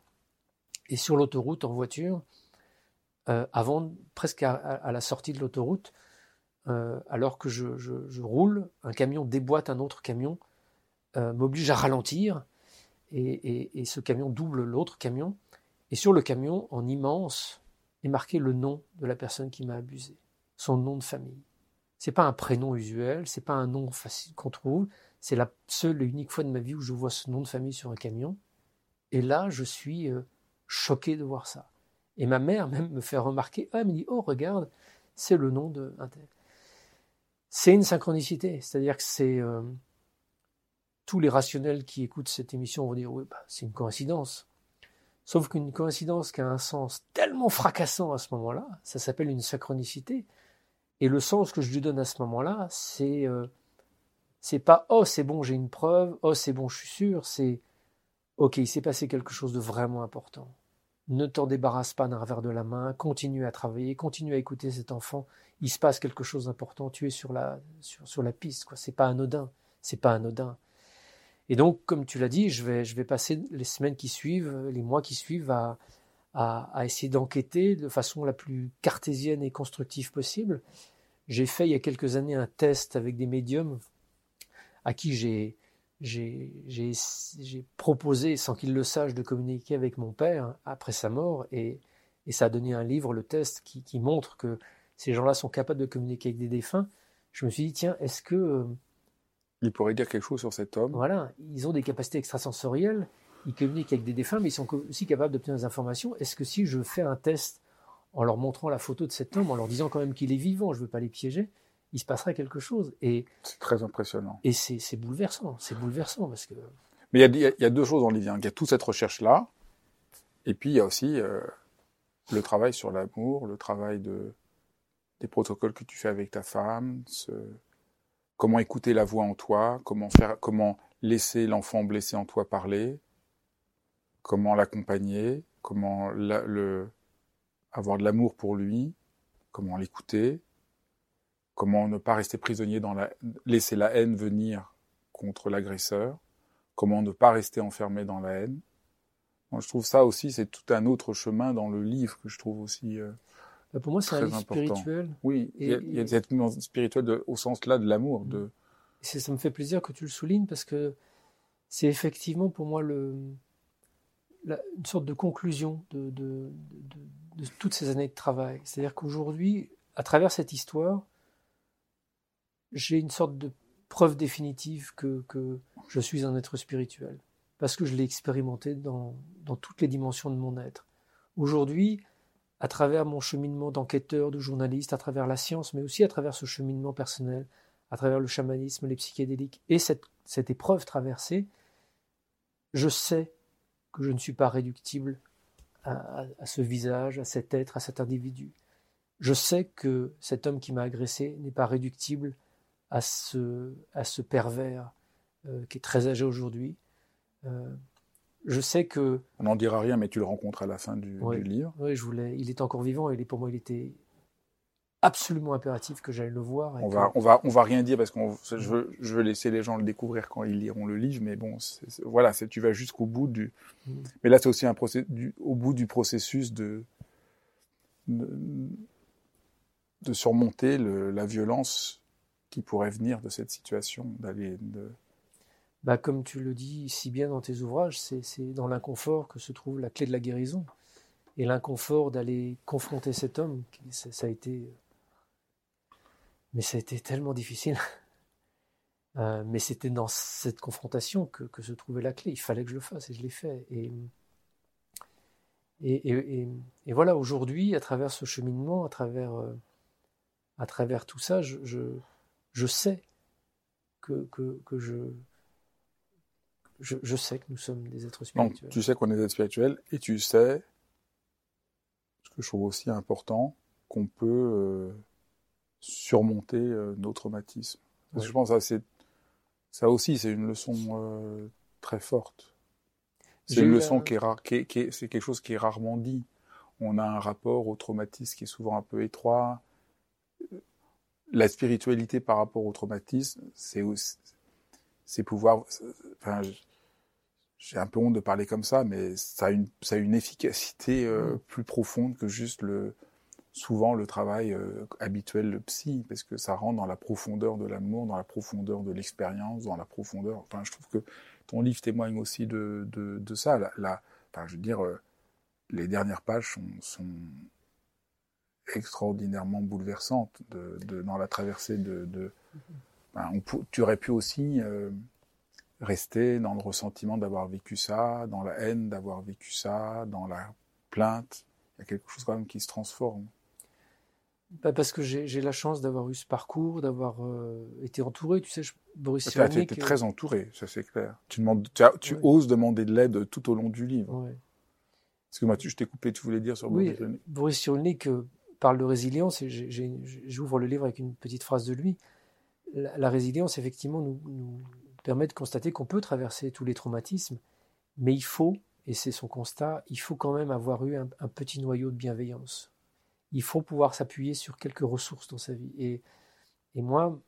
Et sur l'autoroute en voiture, euh, avant, presque à, la sortie de l'autoroute, alors que je, roule, un camion déboîte un autre camion euh, m'oblige à ralentir et, ce camion double l'autre camion. Et sur le camion, en immense, est marqué le nom de la personne qui m'a abusé, son nom de famille. C'est pas un prénom usuel, c'est pas un nom facile qu'on trouve, c'est la seule et unique fois de ma vie où je vois ce nom de famille sur un camion. Et là, je suis euh, choqué de voir ça. Et ma mère même me fait remarquer, ah, elle me dit, oh, regarde, c'est le nom de C'est une synchronicité, c'est-à-dire que c'est euh, tous les rationnels qui écoutent cette émission vont dire oui, bah, c'est une coïncidence. Sauf qu'une coïncidence qui a un sens tellement fracassant à ce moment-là, ça s'appelle une synchronicité. Et le sens que je lui donne à ce moment-là, c'est euh, c'est pas oh c'est bon j'ai une preuve, oh c'est bon je suis sûr, c'est ok il s'est passé quelque chose de vraiment important. Ne t'en débarrasse pas d'un revers de la main, continue à travailler, continue à écouter cet enfant. Il se passe quelque chose d'important, tu es sur la sur, sur la piste quoi. C'est pas anodin, c'est pas anodin. Et donc comme tu l'as dit, je vais je vais passer les semaines qui suivent, les mois qui suivent à à, essayer d'enquêter de façon la plus cartésienne et constructive possible. J'ai fait il y a quelques années un test avec des médiums à qui j'ai j'ai proposé, sans qu'ils le sachent, de communiquer avec mon père après sa mort, et, et ça a donné un livre, le test, qui, qui montre que ces gens-là sont capables de communiquer avec des défunts. Je me suis dit, tiens, est-ce que... Euh, Il pourrait dire quelque chose sur cet homme. Voilà, ils ont des capacités extrasensorielles, ils communiquent avec des défunts, mais ils sont aussi capables d'obtenir des informations. Est-ce que si je fais un test en leur montrant la photo de cet homme, en leur disant quand même qu'il est vivant, je ne veux pas les piéger, il se passerait quelque chose. Et c'est très impressionnant. Et c'est bouleversant, c'est bouleversant parce que. Mais il y, y, a deux choses dans l'idée. Il y a toute cette recherche là, et puis il y a aussi euh, le travail sur l'amour, le travail de des protocoles que tu fais avec ta femme, ce, comment écouter la voix en toi, comment faire, comment laisser l'enfant blessé en toi parler, comment l'accompagner, comment le, avoir de l'amour pour lui, comment l'écouter, comment ne pas rester prisonnier dans la, laisser la haine venir contre l'agresseur, comment ne pas rester enfermé dans la haine. Je trouve ça aussi, c'est tout un autre chemin dans le livre que je trouve aussi. Euh, bah, pour moi, c'est un livre spirituel. Oui, il y, a, cette spirituelle au sens là de l'amour. De... Ça me fait plaisir que tu le soulignes parce que c'est effectivement pour moi le, une sorte de conclusion de, de, de, toutes ces années de travail. C'est-à-dire qu'aujourd'hui, à travers cette histoire, j'ai une sorte de preuve définitive que, je suis un être spirituel, parce que je l'ai expérimenté dans, toutes les dimensions de mon être. Aujourd'hui, à travers mon cheminement d'enquêteur, de journaliste, à travers la science, mais aussi à travers ce cheminement personnel, à travers le chamanisme, les psychédéliques, et cette, cette épreuve traversée, je sais que je ne suis pas réductible à, ce visage, à cet être, à cet individu. Je sais que cet homme qui m'a agressé n'est pas réductible à ce, à ce pervers euh, qui est très âgé aujourd'hui. Euh, je sais que... On n'en dira rien, mais tu le rencontres à la fin du, du livre. Oui, je voulais. Il est encore vivant et pour moi, il était absolument impératif que j'aille le voir. on, va, on, va, on va rien dire parce que je veux, je veux laisser les gens le découvrir quand ils liront le livre, mais bon, voilà, tu vas jusqu'au bout du. Mm. Mais là, c'est aussi un procès, du, au bout du processus de, de, surmonter le, la violence qui pourrait venir de cette situation, d'aller. De... Bah, comme tu le dis si bien dans tes ouvrages, c'est dans l'inconfort que se trouve la clé de la guérison. Et l'inconfort d'aller confronter cet homme, ça a été mais ça a été tellement difficile. Euh, mais c'était dans cette confrontation que, se trouvait la clé. Il fallait que je le fasse et je l'ai fait. Et, voilà, aujourd'hui, à travers ce cheminement, à travers, euh, à travers tout ça, je, je sais que, que, que je, je, je, sais que nous sommes des êtres spirituels. Donc, tu sais qu'on est des êtres spirituels et tu sais, ce que je trouve aussi important, qu'on peut euh, surmonter euh, nos traumatismes. Parce que je pense que ça, ça aussi, c'est une leçon euh, très forte. C'est une leçon qui est rare, qui qui c'est quelque chose qui est rarement dit. On a un rapport au traumatisme qui est souvent un peu étroit. La spiritualité par rapport au traumatisme, c'est c'est pouvoir. Enfin, j'ai un peu honte de parler comme ça, mais ça a une, ça a une efficacité euh, mm. plus profonde que juste le, souvent le travail euh, habituel le psy, parce que ça rentre dans la profondeur de l'amour, dans la profondeur de l'expérience, dans la profondeur. Enfin, je trouve que ton livre témoigne aussi de, de, de ça. La, enfin, je veux dire, euh, les dernières pages sont, sont extraordinairement bouleversantes de, de, dans la traversée de. de on, tu aurais pu aussi euh, rester dans le ressentiment d'avoir vécu ça, dans la haine d'avoir vécu ça, dans la plainte. Il y a quelque chose quand même qui se transforme. Bah parce que j'ai la chance d'avoir eu ce parcours, d'avoir euh, été entouré. Tu sais, je, Boris Tu es très entouré, ça c'est clair. Tu, demandes, tu, oses demander de l'aide tout au long du livre. Ouais. Excuse-moi, je t'ai coupé, tu voulais dire sur Boris oui, Boris Cyrulnik euh, parle de résilience et j'ouvre le livre avec une petite phrase de lui. la, résilience, effectivement, nous, permet de constater qu'on peut traverser tous les traumatismes, mais il faut, et c'est son constat, il faut quand même avoir eu un, petit noyau de bienveillance. Il faut pouvoir s'appuyer sur quelques ressources dans sa vie. Et, moi,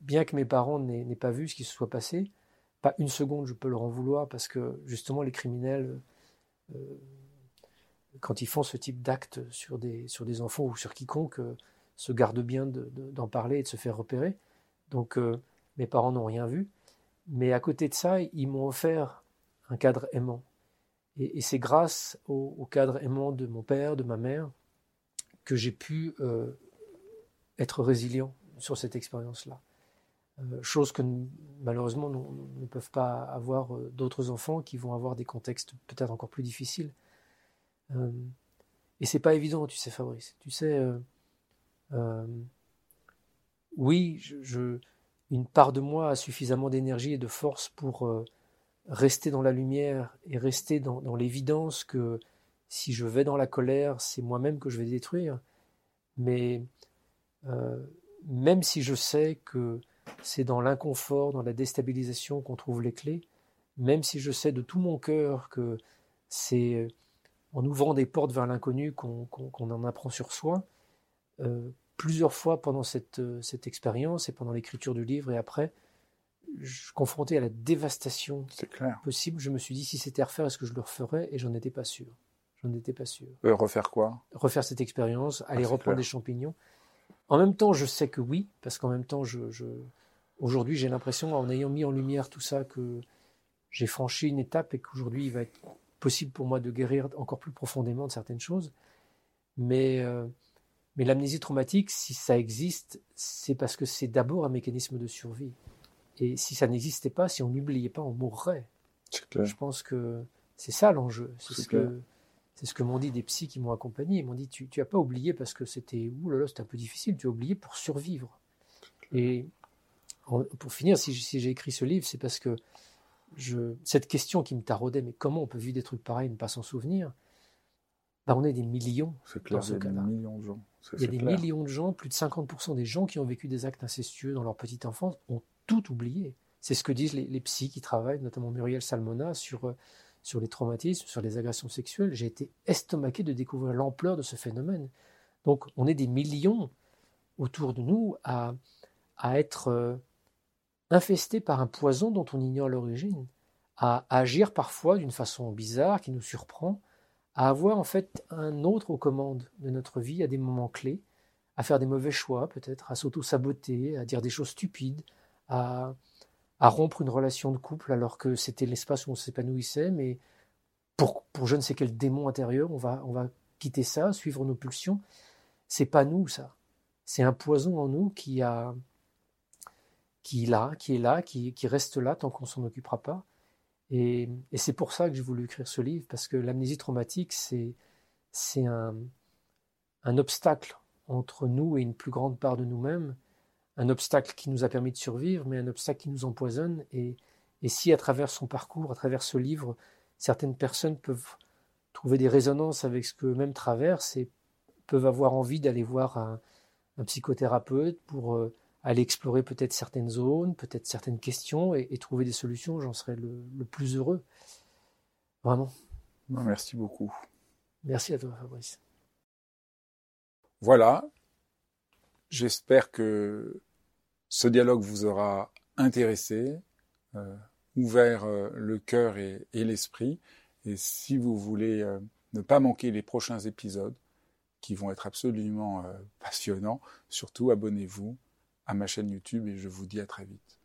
bien que mes parents n'aient pas vu ce qui se soit passé, pas une seconde je peux leur en vouloir parce que justement les criminels, euh, quand ils font ce type d'actes sur des, sur des enfants ou sur quiconque, euh, se gardent bien d'en parler et de se faire repérer. Donc euh, mes parents n'ont rien vu. Mais à côté de ça, ils m'ont offert un cadre aimant. Et, c'est grâce au, cadre aimant de mon père, de ma mère, que j'ai pu être résilient sur cette expérience-là. Euh, chose que malheureusement ne peuvent pas avoir euh, d'autres enfants qui vont avoir des contextes peut-être encore plus difficiles. Euh, et c'est pas évident, tu sais, Fabrice. Tu sais, oui, je, une part de moi a suffisamment d'énergie et de force pour rester dans la lumière et rester dans, dans l'évidence que si je vais dans la colère, c'est moi-même que je vais détruire. Mais même si je sais que c'est dans l'inconfort, dans la déstabilisation qu'on trouve les clés, même si je sais de tout mon cœur que c'est euh, en ouvrant des portes vers l'inconnu qu'on en apprend sur soi. Euh, plusieurs fois pendant cette, euh, cette expérience et pendant l'écriture du livre et après, je, confronté à la dévastation possible, je me suis dit si c'était à refaire, est-ce que je le referais? Et j'en étais pas sûr. J'en étais pas sûr. refaire quoi? Refaire cette expérience, aller ah, reprendre des champignons. En même temps, je sais que oui, parce qu'en même temps, je, aujourd'hui, j'ai l'impression, en ayant mis en lumière tout ça, que j'ai franchi une étape et qu'aujourd'hui, il va être possible pour moi de guérir encore plus profondément de certaines choses. Mais, euh, mais l'amnésie traumatique, si ça existe, c'est parce que c'est d'abord un mécanisme de survie. Et si ça n'existait pas, si on n'oubliait pas, on mourrait. Je pense que c'est ça l'enjeu. C'est ce que c'est ce que m'ont dit des psys qui m'ont accompagné. Ils m'ont dit tu n'as pas oublié parce que c'était là c'était un peu difficile. Tu as oublié pour survivre. Et pour finir, si, j'ai écrit ce livre, c'est parce que je, cette question qui me taraudait, mais comment on peut vivre des trucs pareils et ne pas s'en souvenir? Bah, On est des millions dans ce cas-là. Il y a des millions de gens, plus de 50% des gens qui ont vécu des actes incestueux dans leur petite enfance ont tout oublié. C'est ce que disent les, les psys qui travaillent, notamment Muriel Salmona, sur sur les traumatismes, sur les agressions sexuelles, j'ai été estomaqué de découvrir l'ampleur de ce phénomène. Donc on est des millions autour de nous à, à être infestés par un poison dont on ignore l'origine, à, agir parfois d'une façon bizarre qui nous surprend, à avoir en fait un autre aux commandes de notre vie à des moments clés, à faire des mauvais choix peut-être, à s'auto-saboter, à dire des choses stupides, à, à rompre une relation de couple alors que c'était l'espace où on s'épanouissait, mais pour, pour je ne sais quel démon intérieur, on va, on va quitter ça, suivre nos pulsions. C'est pas nous, ça. C'est un poison en nous qui a, qui est là, qui reste là tant qu'on s'en occupera pas. Et, c'est pour ça que j'ai voulu écrire ce livre, parce que l'amnésie traumatique, c'est, un obstacle entre nous et une plus grande part de nous-mêmes un obstacle qui nous a permis de survivre, mais un obstacle qui nous empoisonne. Et, si à travers son parcours, à travers ce livre, certaines personnes peuvent trouver des résonances avec ce qu'eux-mêmes traversent et peuvent avoir envie d'aller voir un, psychothérapeute pour euh, aller explorer peut-être certaines zones, peut-être certaines questions et, trouver des solutions, j'en serais le, le, plus heureux. Vraiment. Merci beaucoup. Merci à toi, Fabrice. Voilà. J'espère que ce dialogue vous aura intéressé, euh, ouvert euh, le cœur et, l'esprit. Et si vous voulez euh, ne pas manquer les prochains épisodes, qui vont être absolument passionnants, surtout abonnez-vous à ma chaîne YouTube et je vous dis à très vite.